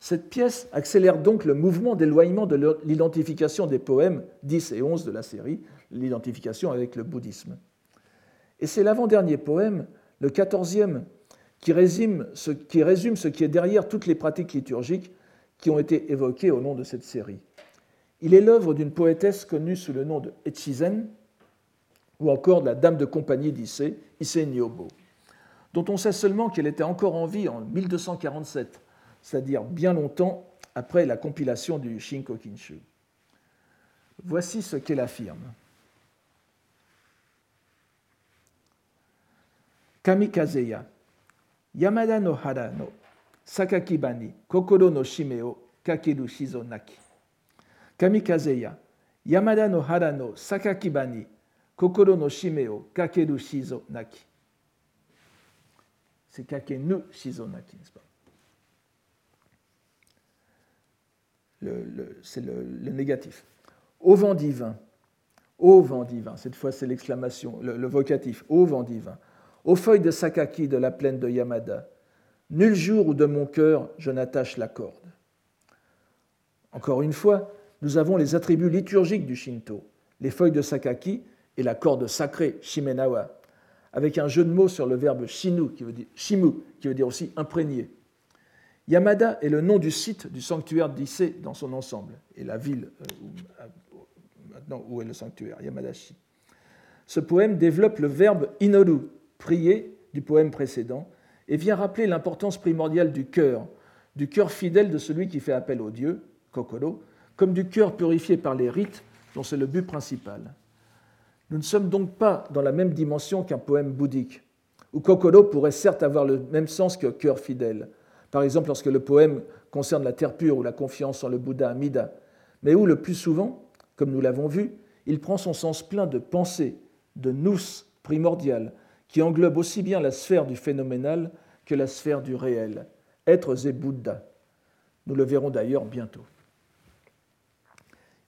Cette pièce accélère donc le mouvement d'éloignement de l'identification des poèmes 10 et 11 de la série, l'identification avec le bouddhisme. Et c'est l'avant-dernier poème, le quatorzième, qui résume, ce, qui résume ce qui est derrière toutes les pratiques liturgiques qui ont été évoquées au nom de cette série. Il est l'œuvre d'une poétesse connue sous le nom de Echizen, ou encore de la dame de compagnie d'Issé, Issei Nyobo, dont on sait seulement qu'elle était encore en vie en 1247 c'est-à-dire bien longtemps après la compilation du Shinko Kinshu. Voici ce qu'elle affirme. Kamikazeya, Yamada no hara no sakakibani kokoro no shime o kakeru shizo naki. Kamikazeya, Yamada no hara no sakakibani kokoro no shime o. C'est kakenu shizo naki, n'est-ce pas? C'est le, négatif. Au vent divin, au vent divin, cette fois c'est l'exclamation, le, vocatif, au vent divin, aux feuilles de Sakaki de la plaine de Yamada, nul jour où de mon cœur je n'attache la corde. Encore une fois, nous avons les attributs liturgiques du Shinto, les feuilles de Sakaki et la corde sacrée, Shimenawa, avec un jeu de mots sur le verbe shinu, qui veut dire, shimu, qui veut dire aussi imprégné. Yamada est le nom du site du sanctuaire d'Issé dans son ensemble, et la ville euh, maintenant où est le sanctuaire, Yamadashi. Ce poème développe le verbe inoru, prier, du poème précédent, et vient rappeler l'importance primordiale du cœur, du cœur fidèle de celui qui fait appel au Dieu, Kokoro, comme du cœur purifié par les rites, dont c'est le but principal. Nous ne sommes donc pas dans la même dimension qu'un poème bouddhique, où Kokoro pourrait certes avoir le même sens que cœur fidèle, par exemple lorsque le poème concerne la terre pure ou la confiance en le Bouddha Amida, mais où le plus souvent, comme nous l'avons vu, il prend son sens plein de pensée, de nous primordial, qui englobe aussi bien la sphère du phénoménal que la sphère du réel, êtres et Bouddha. Nous le verrons d'ailleurs bientôt.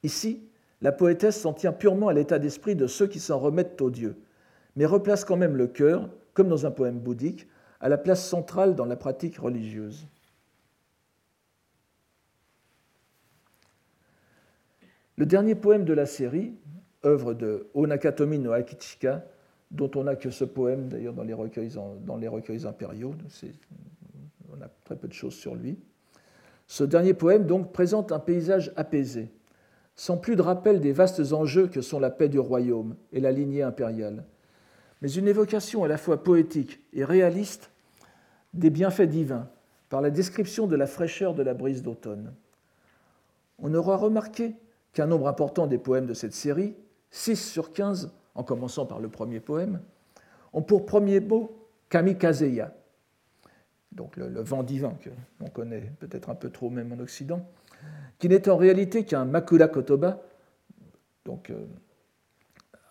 Ici, la poétesse s'en tient purement à l'état d'esprit de ceux qui s'en remettent au Dieu, mais replace quand même le cœur, comme dans un poème bouddhique, à la place centrale dans la pratique religieuse. Le dernier poème de la série, œuvre de Onakatomi no Akichika, dont on n'a que ce poème d'ailleurs dans, les recueils, dans les recueils impériaux, on a très peu de choses sur lui. Ce dernier poème donc présente un paysage apaisé, sans plus de rappel des vastes enjeux que sont la paix du royaume et la lignée impériale, mais une évocation à la fois poétique et réaliste des bienfaits divins par la description de la fraîcheur de la brise d'automne. On aura remarqué qu'un nombre important des poèmes de cette série, 6 sur 15, en commençant par le premier poème, ont pour premier mot kamikazeya, donc le, vent divin que l'on connaît peut-être un peu trop même en Occident, qui n'est en réalité qu'un makura kotoba, donc euh,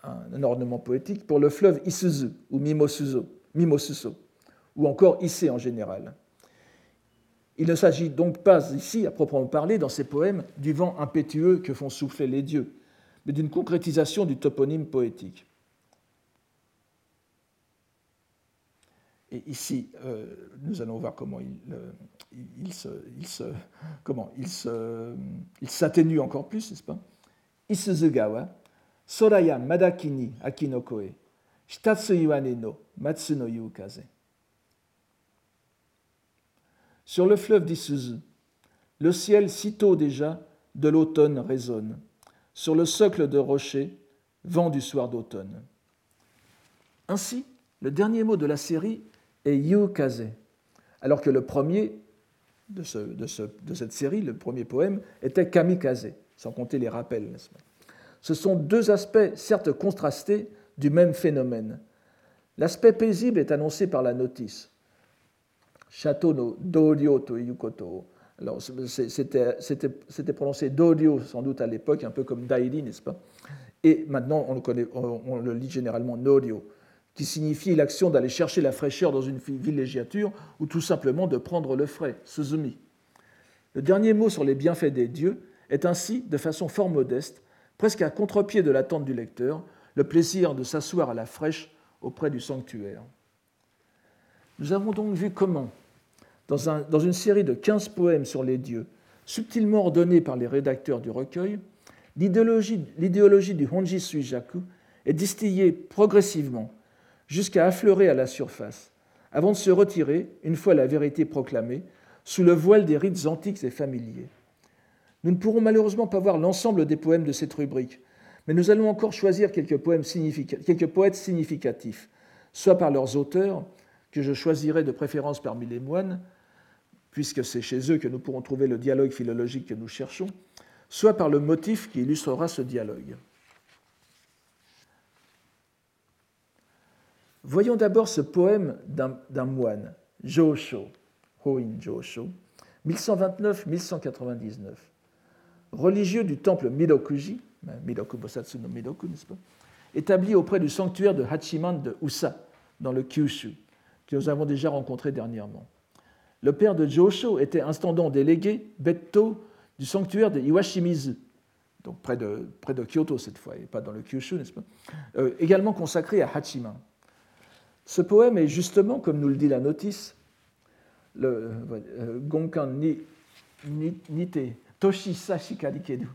un, ornement poétique, pour le fleuve Isuzu ou Mimosuzo, Mimosuso, ou encore Issei en général. Il ne s'agit donc pas ici, à proprement parler, dans ces poèmes, du vent impétueux que font souffler les dieux, mais d'une concrétisation du toponyme poétique. Et ici, euh, nous allons voir comment il, euh, il, se, il se, comment il se, il s'atténue encore plus, n'est-ce pas? Isuzugawa, Soraya Madakini Akinokoe, Shitatsu no Matsu no Yukaze. Sur le fleuve d'Isuzu, le ciel sitôt déjà de l'automne résonne. Sur le socle de rocher, vent du soir d'automne. Ainsi, le dernier mot de la série est Yukaze, alors que le premier de, cette série, le premier poème, était Kamikaze, sans compter les rappels. Ce sont deux aspects, certes contrastés, du même phénomène. L'aspect paisible est annoncé par la notice. Château no Dorio to. Alors, c'était prononcé Dorio sans doute à l'époque, un peu comme Dairi, n'est-ce pas? Et maintenant, on le, connaît, on le lit généralement Norio qui signifie l'action d'aller chercher la fraîcheur dans une villégiature ou tout simplement de prendre le frais, suzumi. Le dernier mot sur les bienfaits des dieux est ainsi, de façon fort modeste, presque à contre-pied de l'attente du lecteur, le plaisir de s'asseoir à la fraîche auprès du sanctuaire. Nous avons donc vu comment, dans, dans une série de 15 poèmes sur les dieux, subtilement ordonnés par les rédacteurs du recueil, l'idéologie du Honji Suijaku est distillée progressivement jusqu'à affleurer à la surface, avant de se retirer, une fois la vérité proclamée, sous le voile des rites antiques et familiers. Nous ne pourrons malheureusement pas voir l'ensemble des poèmes de cette rubrique, mais nous allons encore choisir quelques, quelques poètes significatifs, soit par leurs auteurs, que je choisirai de préférence parmi les moines, puisque c'est chez eux que nous pourrons trouver le dialogue philologique que nous cherchons, soit par le motif qui illustrera ce dialogue. Voyons d'abord ce poème d'un moine, Josho, Hoin Josho, 1129-1199, religieux du temple Midokuji, ben, Midoku Bosatsu no Midoku, n'est-ce pas, établi auprès du sanctuaire de Hachiman de Usa, dans le Kyushu, que nous avons déjà rencontré dernièrement. Le père de Josho était instandant délégué, Betto, du sanctuaire de Iwashimizu, donc près de, près de Kyoto cette fois, et pas dans le Kyushu, n'est-ce pas, euh, également consacré à Hachiman. Ce poème est justement, comme nous le dit la notice, le euh, Gonkan ni, Nite, Toshi Sashikarike du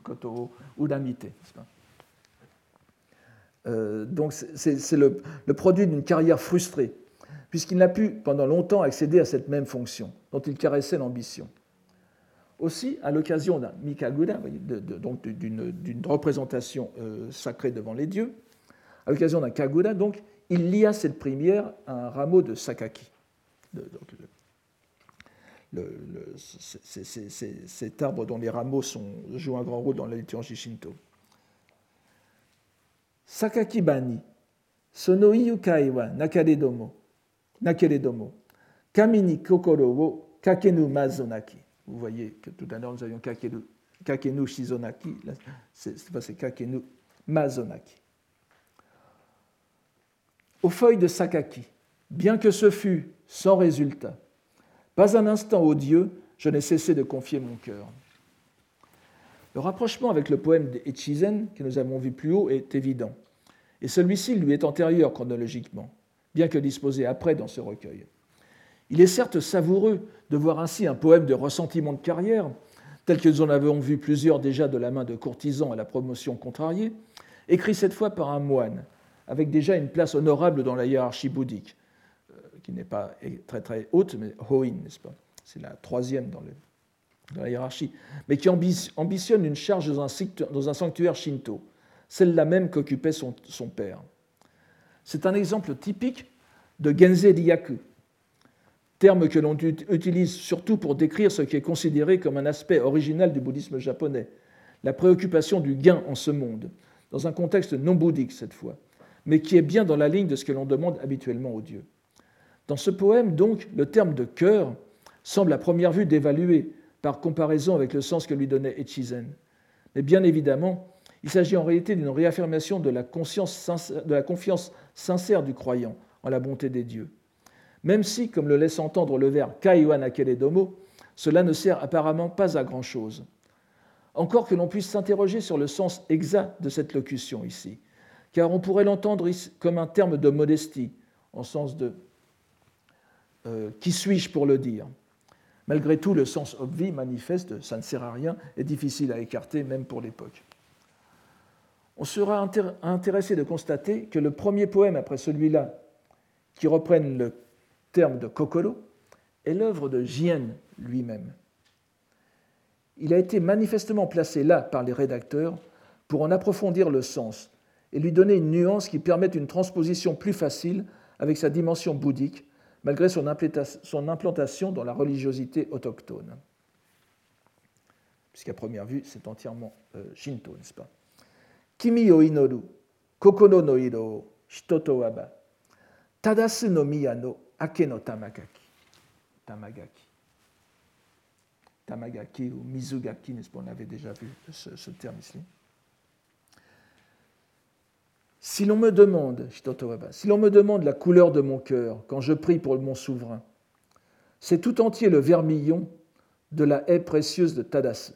Udamite. Euh, donc c'est le, produit d'une carrière frustrée, puisqu'il n'a pu pendant longtemps accéder à cette même fonction, dont il caressait l'ambition. Aussi, à l'occasion d'un Mikagura, donc d'une représentation euh, sacrée devant les dieux, à l'occasion d'un Kagura, donc, il lia cette première à un rameau de sakaki. cet arbre dont les rameaux jouent un grand rôle dans la liturgie shinto. Sakaki bani, sono iyukai wa nakaredomo, nakeredomo, kami ni kakenu mazonaki. Vous voyez que tout à l'heure nous avions kakenu, kakenu shizonaki, c'est kakenu mazonaki aux feuilles de Sakaki, bien que ce fût sans résultat. Pas un instant, ô Dieu, je n'ai cessé de confier mon cœur. Le rapprochement avec le poème d'Echizen, que nous avons vu plus haut, est évident, et celui-ci lui est antérieur chronologiquement, bien que disposé après dans ce recueil. Il est certes savoureux de voir ainsi un poème de ressentiment de carrière, tel que nous en avons vu plusieurs déjà de la main de courtisans à la promotion contrariée, écrit cette fois par un moine, avec déjà une place honorable dans la hiérarchie bouddhique, euh, qui n'est pas très très haute, mais Hoin, n'est-ce pas? C'est la troisième dans, la hiérarchie, mais qui ambitionne une charge dans un, sanctuaire shinto, celle-là même qu'occupait son, père. C'est un exemple typique de Genze Ryaku, terme que l'on utilise surtout pour décrire ce qui est considéré comme un aspect original du bouddhisme japonais, la préoccupation du gain en ce monde, dans un contexte non bouddhique cette fois mais qui est bien dans la ligne de ce que l'on demande habituellement aux dieux. Dans ce poème, donc, le terme de cœur semble à première vue dévalué par comparaison avec le sens que lui donnait Echizen. Mais bien évidemment, il s'agit en réalité d'une réaffirmation de la, confiance sincère du croyant en la bonté des dieux. Même si, comme le laisse entendre le vers Kaiwan Domo, cela ne sert apparemment pas à grand-chose. Encore que l'on puisse s'interroger sur le sens exact de cette locution ici, car on pourrait l'entendre comme un terme de modestie, en sens de euh, qui suis-je pour le dire? Malgré tout, le sens obvi manifeste, ça ne sert à rien, est difficile à écarter même pour l'époque. On sera intéressé de constater que le premier poème après celui-là, qui reprenne le terme de Kokoro, est l'œuvre de Jien lui-même. Il a été manifestement placé là par les rédacteurs pour en approfondir le sens et lui donner une nuance qui permette une transposition plus facile avec sa dimension bouddhique, malgré son implantation dans la religiosité autochtone. Puisqu'à première vue, c'est entièrement euh, shinto, n'est-ce pas? Kimi o inoru, kokono no iro, shitoto waba, tadasu no miya no ake no tamagaki. Tamagaki. Tamagaki ou Mizugaki, n'est-ce pas? On avait déjà vu ce, terme ici. Si l'on me demande, si l'on me demande la couleur de mon cœur quand je prie pour mon souverain, c'est tout entier le vermillon de la haie précieuse de Tadas.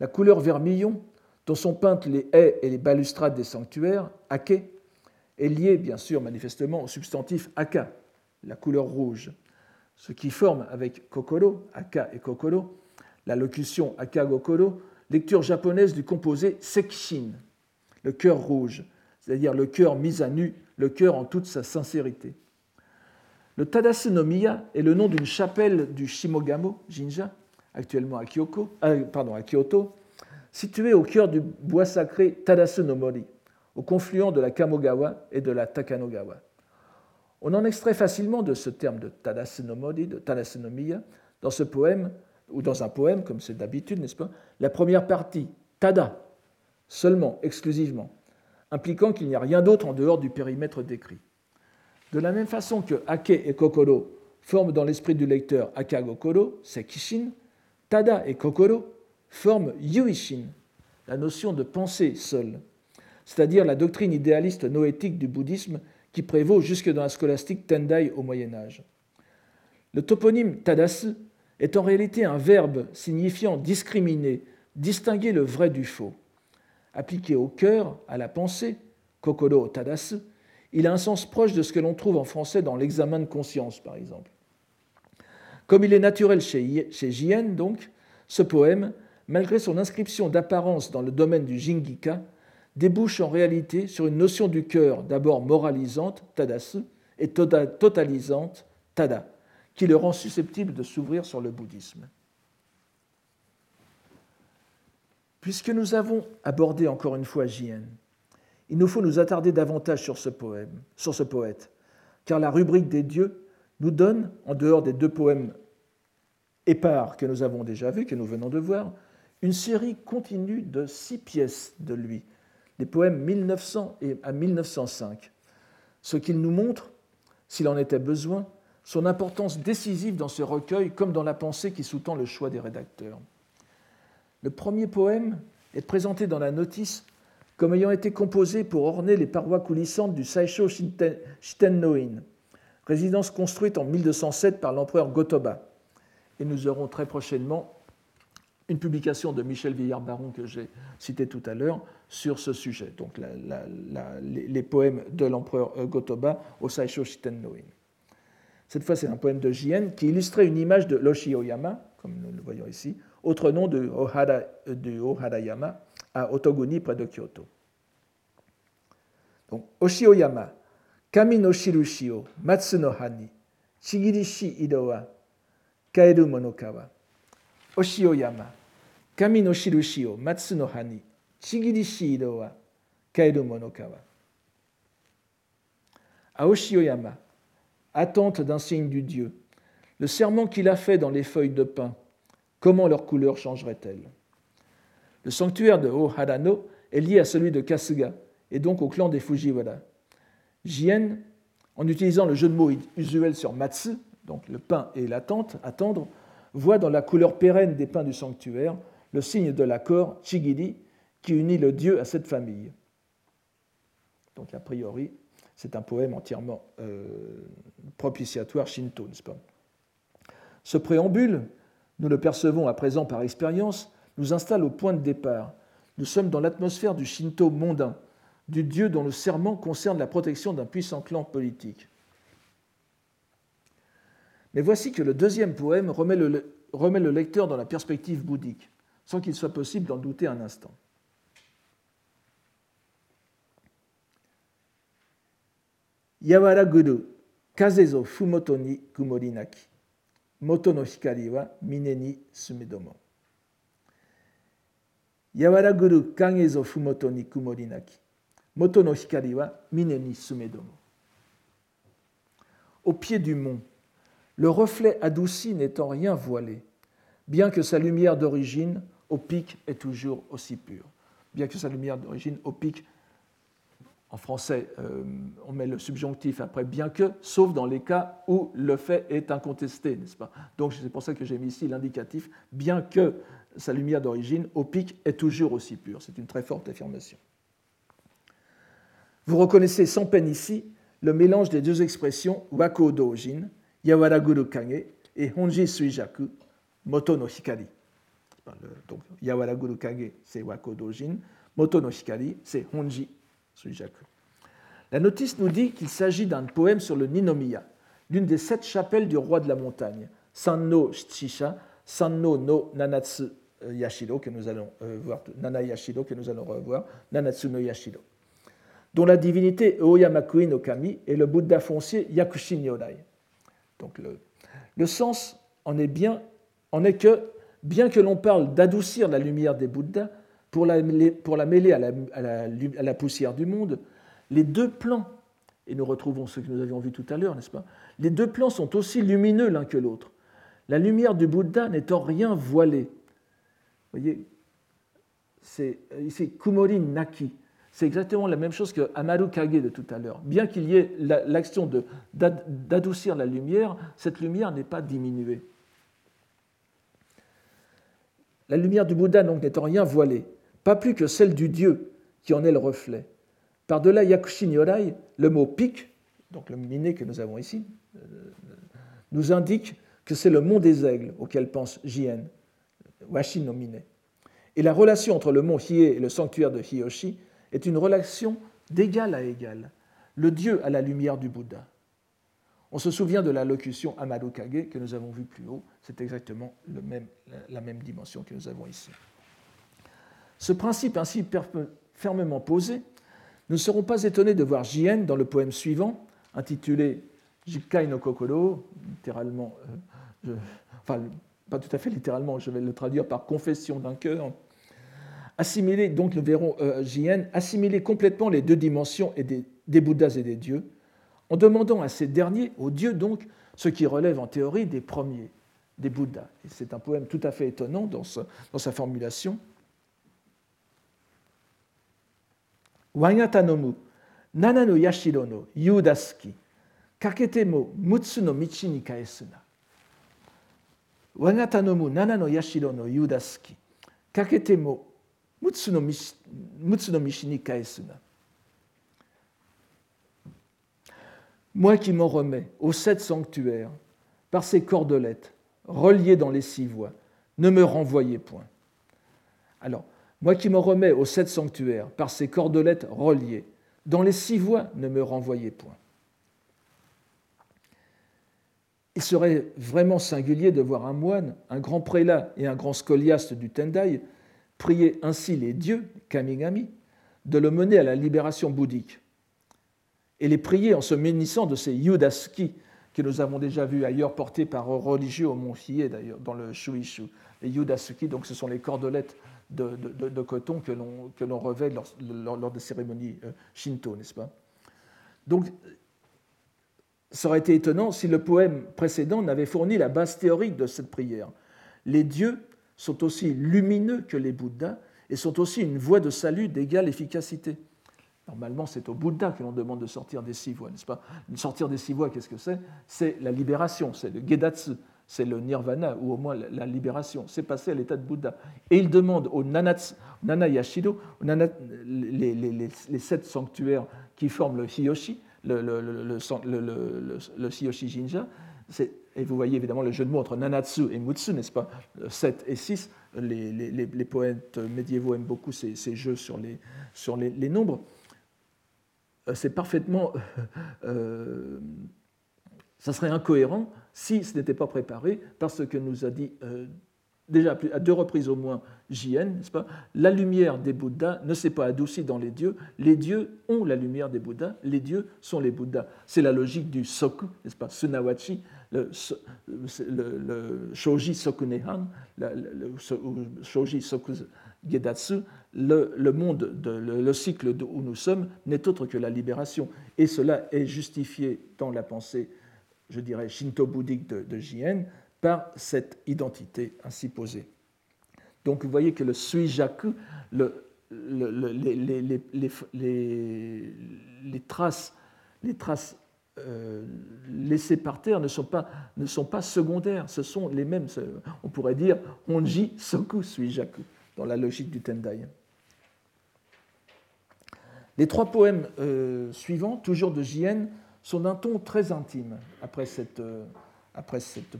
La couleur vermillon, dont sont peintes les haies et les balustrades des sanctuaires, ake, est liée bien sûr manifestement au substantif aka, la couleur rouge, ce qui forme avec kokoro, aka et kokoro, la locution aka gokoro, lecture japonaise du composé sekshin, le cœur rouge, c'est-à-dire le cœur mis à nu, le cœur en toute sa sincérité. Le Tadasu no Miya est le nom d'une chapelle du Shimogamo Jinja, actuellement à, euh, Kyoto, située au cœur du bois sacré Tadasu no Mori, au confluent de la Kamogawa et de la Takanogawa. On en extrait facilement de ce terme de Tadasunomodi, de Tadasunomiya, dans ce poème, ou dans un poème, comme c'est d'habitude, n'est-ce pas, la première partie, Tada, seulement, exclusivement, impliquant qu'il n'y a rien d'autre en dehors du périmètre décrit. De la même façon que Ake et Kokoro forment dans l'esprit du lecteur Akagokoro, Sekishin, Tada et Kokoro forment Yuishin, la notion de pensée seule, c'est-à-dire la doctrine idéaliste noétique du bouddhisme qui prévaut jusque dans la scolastique Tendai au Moyen Âge. Le toponyme Tadasu est en réalité un verbe signifiant discriminer, distinguer le vrai du faux. Appliqué au cœur, à la pensée, kokoro tadasu, il a un sens proche de ce que l'on trouve en français dans l'examen de conscience, par exemple. Comme il est naturel chez, Jien, donc, ce poème, malgré son inscription d'apparence dans le domaine du Jingika, débouche en réalité sur une notion du cœur d'abord moralisante, tadasu, et tota-, totalisante, tada, qui le rend susceptible de s'ouvrir sur le bouddhisme. Puisque nous avons abordé encore une fois Jien, il nous faut nous attarder davantage sur ce poème, sur ce poète, car la rubrique des dieux nous donne, en dehors des deux poèmes épars que nous avons déjà vus, que nous venons de voir, une série continue de six pièces de lui, des poèmes 1900 et à 1905, ce qu'il nous montre, s'il en était besoin, son importance décisive dans ce recueil comme dans la pensée qui sous-tend le choix des rédacteurs. Le premier poème est présenté dans la notice comme ayant été composé pour orner les parois coulissantes du Saisho Shitennoin, résidence construite en 1207 par l'empereur Gotoba. Et nous aurons très prochainement une publication de Michel Villard-Baron que j'ai cité tout à l'heure sur ce sujet, donc les, poèmes de l'empereur euh, Gotoba au Saisho Shitennoin. Cette fois, c'est un poème de Jien qui illustrait une image de Loshi Oyama, comme nous le voyons ici, autre nom de Ohara, du Ohara-yama, à Otoguni, près de Kyoto. Donc, Oshioyama, Kami no shirushi o matsu no hani, shigirishi ido wa kaeru monokawa. Oshioyama, Kami no shirushi o matsu no hani, shigirishi ido wa kaeru monokawa. À Oshioyama, attente d'un signe du Dieu, le serment qu'il a fait dans les feuilles de pin, comment leur couleur changerait-elle? Le sanctuaire de Oharano est lié à celui de Kasuga, et donc au clan des Fujiwara. Jien en utilisant le jeu de mots usuel sur matsu, donc le pain et l'attente, attendre, voit dans la couleur pérenne des pains du sanctuaire le signe de l'accord Chigiri qui unit le dieu à cette famille. Donc a priori, c'est un poème entièrement euh, propitiatoire shinto, n'est-ce pas? Ce préambule, nous le percevons à présent par expérience, nous installe au point de départ. Nous sommes dans l'atmosphère du shinto mondain, du dieu dont le serment concerne la protection d'un puissant clan politique. Mais voici que le deuxième poème remet le, lecteur dans la perspective bouddhique, sans qu'il soit possible d'en douter un instant. Yawaraguru kaze zo fumoto ni Moto no hikari wa mine ni sumedomo. Yawaraguru kage zo fumoto ni kumori naki. Moto no hikari wa mine ni sumedomo. Au pied du mont, le reflet adouci n'étant rien voilé, bien que sa lumière d'origine au pic est toujours aussi pure. Bien que sa lumière d'origine au pic, en français, euh, on met le subjonctif après bien que, sauf dans les cas où le fait est incontesté, n'est-ce pas? Donc c'est pour ça que j'ai mis ici l'indicatif bien que sa lumière d'origine au pic est toujours aussi pure. C'est une très forte affirmation. Vous reconnaissez sans peine ici le mélange des deux expressions wako yawaraguru kage, et honji suijaku, moto no hikari. Donc, yawaraguru kage, c'est wako dojin, moto no hikari, c'est honji. La notice nous dit qu'il s'agit d'un poème sur le Ninomiya, l'une des sept chapelles du roi de la montagne, Sanno Shichisha, Sanno no Nanatsu Yashiro, que nous allons euh, voir, Nana que nous allons revoir, Nanatsu no Yashiro dont la divinité Oyamakui no Kami est le Bouddha foncier Yakushi Nyorai. Donc le, le, sens en est, bien, en est que, bien que l'on parle d'adoucir la lumière des Bouddhas pour la, mêler à la, poussière du monde, les deux plans, et nous retrouvons ce que nous avions vu tout à l'heure, n'est-ce pas? Les deux plans sont aussi lumineux l'un que l'autre. La lumière du Bouddha n'étant rien voilée. Vous voyez, c'est ici Kumori Naki c'est exactement la même chose que Amaru Kage de tout à l'heure. Bien qu'il y ait l'action d'adoucir la lumière, cette lumière n'est pas diminuée. La lumière du Bouddha donc n'étant rien voilée, pas plus que celle du Dieu qui en est le reflet. Par-delà Yakushi Nyorai, le mot pic, donc le miné que nous avons ici, euh, nous indique que c'est le mont des aigles auquel pense Jien, Washi no Mine. Et la relation entre le mont Hie et le sanctuaire de Hiyoshi est une relation d'égal à égal, le Dieu à la lumière du Bouddha. On se souvient de la locution Amado Kage que nous avons vue plus haut, c'est exactement la même dimension que nous avons ici. Ce principe ainsi fermement posé, nous ne serons pas étonnés de voir Jien dans le poème suivant, intitulé Jikai no Kokoro, littéralement, euh, je, enfin, pas tout à fait littéralement, je vais le traduire par confession d'un cœur, assimiler, donc nous verrons euh, JN, assimiler complètement les deux dimensions et des, Bouddhas et des dieux, en demandant à ces derniers, aux dieux donc, ce qui relève en théorie des premiers, des Bouddhas. C'est un poème tout à fait étonnant dans sa formulation. Wangatanomu, nana no yashiro no yudasuki, kakete mo mutsu no michi ni kaesuna. No yashiro no yudasuki, kakete mo Mutsu no Mishi ni Kaesuna. Moi qui m'en remets aux sept sanctuaires, par ces cordelettes, reliées dans les six voies, ne me renvoyez point. Alors, moi qui m'en remets aux sept sanctuaires, par ces cordelettes reliées, dans les six voies, ne me renvoyez point. Il serait vraiment singulier de voir un moine, un grand prélat et un grand scoliaste du Tendai prier ainsi les dieux, Kamigami, de le mener à la libération bouddhique. Et les prier en se munissant de ces yudaski que nous avons déjà vus ailleurs portés par religieux au mont d'ailleurs, dans le Shuishu. Les yudasuki, donc ce sont les cordelettes de, coton que l'on revêt lors, lors, lors, des cérémonies euh, shinto, n'est-ce pas? Donc, ça aurait été étonnant si le poème précédent n'avait fourni la base théorique de cette prière. Les dieux sont aussi lumineux que les Bouddhas et sont aussi une voie de salut d'égale efficacité. Normalement, c'est au Bouddha que l'on demande de sortir des six voies, n'est-ce pas? Sortir des six voies, qu'est-ce que c'est? C'est la libération, c'est le Gedatsu, c'est le nirvana, ou au moins la libération, c'est passer à l'état de Bouddha. Et il demande au Nanats, Nana Yashido, les, sept sanctuaires qui forment le Hiyoshi, le, Hiyoshi Jinja, et vous voyez évidemment le jeu de mots entre Nanatsu et Mutsu, n'est-ce pas? 7 et 6. Les, poètes médiévaux aiment beaucoup ces, jeux sur les, sur les, nombres. Euh, c'est parfaitement. Euh, ça serait incohérent si ce n'était pas préparé par ce que nous a dit euh, déjà à deux reprises au moins JN, n'est-ce pas La lumière des Bouddhas ne s'est pas adoucie dans les dieux. Les dieux ont la lumière des Bouddhas. Les dieux sont les Bouddhas. C'est la logique du soku, n'est-ce pas Sunawachi, le, le, le, shoji soku gedatsu, le, monde, le, cycle où nous sommes n'est autre que la libération. Et cela est justifié dans la pensée, je dirais, shinto-bouddhique de, de Jien par cette identité ainsi posée. Donc vous voyez que le suijaku, le, les, traces, euh, laissées par terre ne sont, pas, secondaires, ce sont les mêmes. On pourrait dire Honji Soku Suijaku, dans la logique du Tendai. Les trois poèmes euh, suivants, toujours de Jien, sont d'un ton très intime après cette, euh, après cette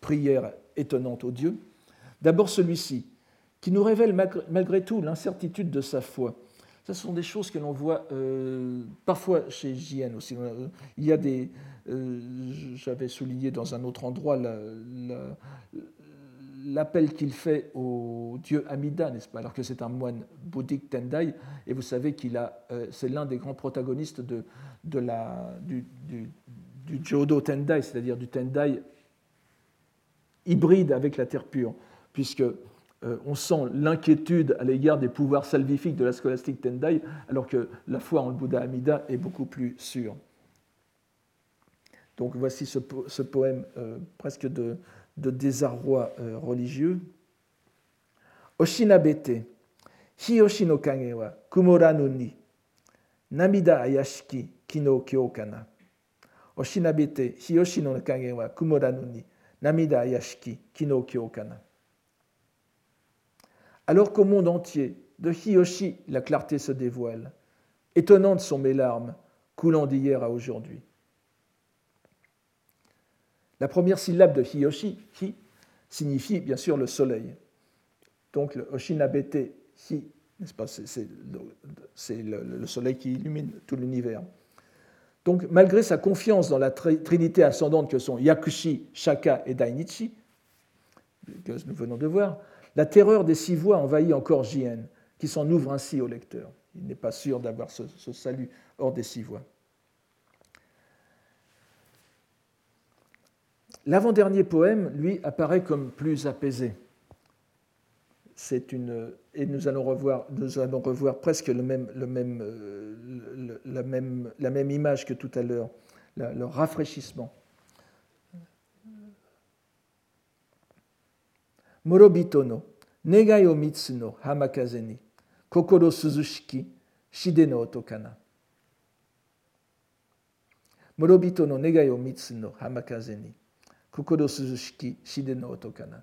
prière étonnante au Dieu. D'abord celui-ci, qui nous révèle malgré tout l'incertitude de sa foi. Ce sont des choses que l'on voit euh, parfois chez JN aussi. Il y a des. Euh, j'avais souligné dans un autre endroit l'appel qu'il fait au dieu Amida, n'est-ce pas Alors que c'est un moine bouddhique Tendai, et vous savez qu'il a, c'est l'un des grands protagonistes du Jodo Tendai, c'est-à-dire du Tendai hybride avec la terre pure, puisque euh, on sent l'inquiétude à l'égard des pouvoirs salvifiques de la scolastique Tendai, alors que la foi en le Bouddha Amida est beaucoup plus sûre. Donc voici ce, poème euh, presque de, désarroi euh, religieux. Oshinabete, Hiyoshi no kage wa kumoranu ni, namida ayashiki kino kyokana. Oshinabete, Hiyoshi no kage wa kumoranu ni, namida ayashiki kino kyokana. Alors qu'au monde entier, de Hiyoshi, la clarté se dévoile. Étonnantes sont mes larmes, coulant d'hier à aujourd'hui. La première syllabe de Hiyoshi, Hi, signifie bien sûr le soleil. Donc le Oshinabete, Hi, n'est-ce pas C'est le, soleil qui illumine tout l'univers. Donc malgré sa confiance dans la trinité ascendante que sont Yakushi, Shaka et Dainichi, que nous venons de voir, la terreur des six voix envahit encore JN, qui s'en ouvre ainsi au lecteur. Il n'est pas sûr d'avoir ce, salut hors des six voix. L'avant-dernier poème, lui, apparaît comme plus apaisé. C'est une, et nous allons revoir, nous allons revoir presque le même, le même, euh, la, même, la même image que tout à l'heure, le rafraîchissement. Morobito no negai o mitsu no hamakaze kokoro suzushiki shide no oto kana. Morobito no negai o mitsu no hamakaze kokoro suzushiki shide no oto kana.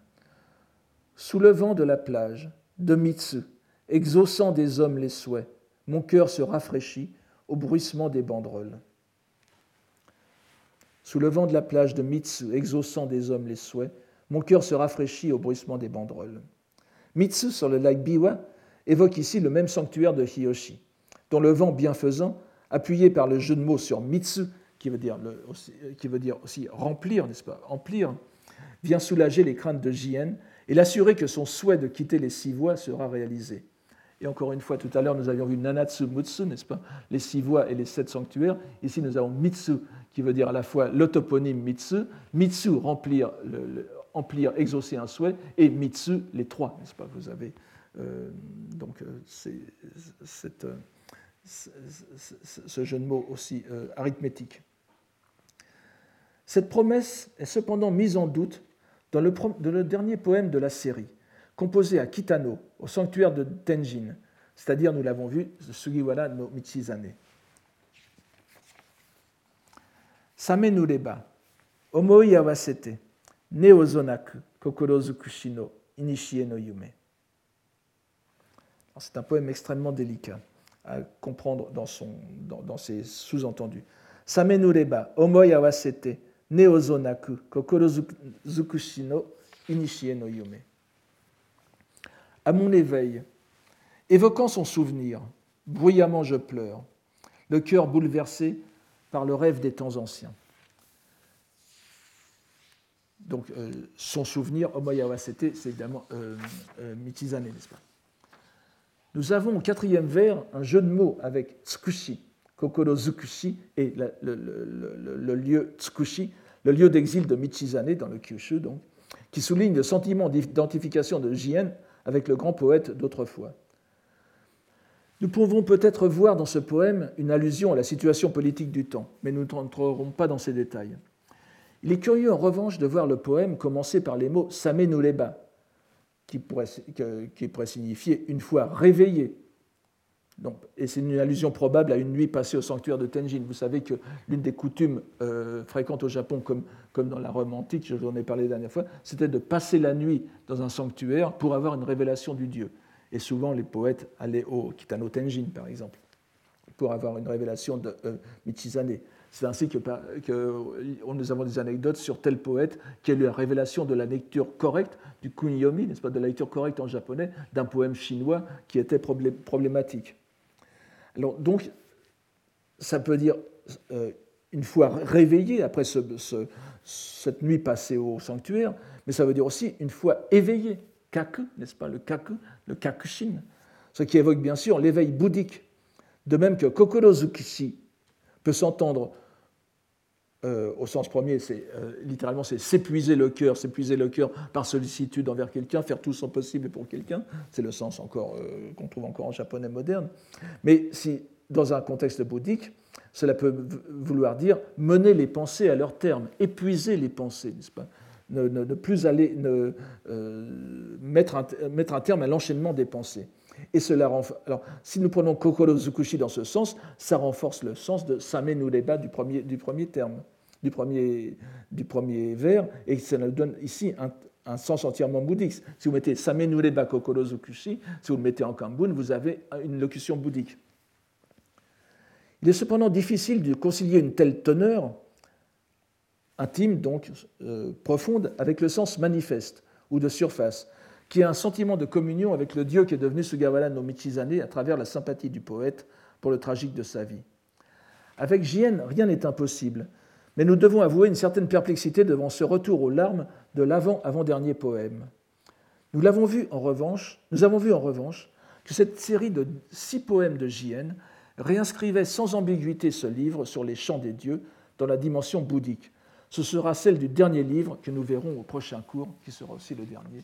Sous le vent de la plage, de Mitsu, exaucant des hommes les souhaits, mon cœur se rafraîchit au bruissement des banderoles. Sous le vent de la plage de Mitsu, exaucant des hommes les souhaits, mon cœur se rafraîchit au bruissement des banderoles. Mitsu, sur le lac Biwa, évoque ici le même sanctuaire de Hiyoshi, dont le vent bienfaisant, appuyé par le jeu de mots sur Mitsu, qui veut dire, aussi, qui veut dire aussi remplir, n'est-ce pas? Remplir, vient soulager les craintes de Jien et l'assurer que son souhait de quitter les six voies sera réalisé. Et encore une fois, tout à l'heure, nous avions vu Nanatsu Mutsu, n'est-ce pas? Les six voies et les sept sanctuaires. Ici, nous avons Mitsu, qui veut dire à la fois le toponyme Mitsu, Mitsu, remplir, exaucer un souhait, et mitsu, les trois, n'est-ce pas? Vous avez euh, donc euh, euh, ce jeu de aussi arithmétique. Cette promesse est cependant mise en doute dans le, dernier poème de la série, composé à Kitano, au sanctuaire de Tenjin, c'est-à-dire, nous l'avons vu, Sugiwara no Michizane. Same nureba, omoi awasete, ne ozonaku, kokoro zukushi no no yume. C'est un poème extrêmement délicat à comprendre dans ses sous-entendus. Same nureba, omoi awasete, ne ozonaku, kokoro zukushi no inishie no yume. À mon éveil, évoquant son souvenir, bruyamment je pleure, le cœur bouleversé par le rêve des temps anciens. Donc, euh, son souvenir, Omoyawa c'était, c'est évidemment euh, euh, Michizane, n'est-ce pas? Nous avons au quatrième vers un jeu de mots avec Tsukushi, Kokoro Zukushi, et le lieu Tsukushi, le lieu d'exil de Michizane dans le Kyushu, qui souligne le sentiment d'identification de Jien avec le grand poète d'autrefois. Nous pouvons peut-être voir dans ce poème une allusion à la situation politique du temps, mais nous n'entrerons pas dans ces détails. Il est curieux en revanche de voir le poème commencer par les mots Samenuleba, qui pourrait, qui pourrait signifier une fois réveillé. Et c'est une allusion probable à une nuit passée au sanctuaire de Tenjin. Vous savez que l'une des coutumes euh, fréquentes au Japon, comme, dans la Rome antique, je vous en ai parlé la dernière fois, c'était de passer la nuit dans un sanctuaire pour avoir une révélation du Dieu. Et souvent, les poètes allaient au Kitano Tenjin, par exemple, pour avoir une révélation de euh, Michizane. C'est ainsi que, que, nous avons des anecdotes sur tel poète qui a eu la révélation de la lecture correcte du kunyomi, n'est-ce pas, de la lecture correcte en japonais d'un poème chinois qui était problématique. Alors, donc, ça peut dire euh, une fois réveillé après ce, ce, cette nuit passée au sanctuaire, mais ça veut dire aussi une fois éveillé kaku, n'est-ce pas, le kaku, le kakushin, ce qui évoque bien sûr l'éveil bouddhique. De même que kokoro zukishi peut s'entendre euh, au sens premier, c'est euh, littéralement c'est s'épuiser le cœur, s'épuiser le cœur par sollicitude envers quelqu'un, faire tout son possible pour quelqu'un. C'est le sens encore euh, qu'on trouve encore en japonais moderne. Mais si dans un contexte bouddhique, cela peut vouloir dire mener les pensées à leur terme, épuiser les pensées, n'est-ce pas? Ne, plus aller ne, mettre, mettre, un, terme à l'enchaînement des pensées. Et cela Alors, si nous prenons Kokoro Zukushi dans ce sens, ça renforce le sens de Same Nureba du premier, du premier terme, du premier, du premier vers, et ça nous donne ici un, sens entièrement bouddhique. Si vous mettez Same Nureba Kokoro Zukushi, si vous le mettez en Kambun, vous avez une locution bouddhique. Il est cependant difficile de concilier une telle teneur intime, donc euh, profonde, avec le sens manifeste ou de surface, qui a un sentiment de communion avec le Dieu qui est devenu Sugawara no Michizane à travers la sympathie du poète pour le tragique de sa vie. Avec Jien, rien n'est impossible, mais nous devons avouer une certaine perplexité devant ce retour aux larmes de l'avant-avant-dernier poème. Nous l'avons vu en revanche, nous avons vu en revanche que cette série de six poèmes de Jien réinscrivait sans ambiguïté ce livre sur les chants des dieux dans la dimension bouddhique, ce sera celle du dernier livre que nous verrons au prochain cours, qui sera aussi le dernier.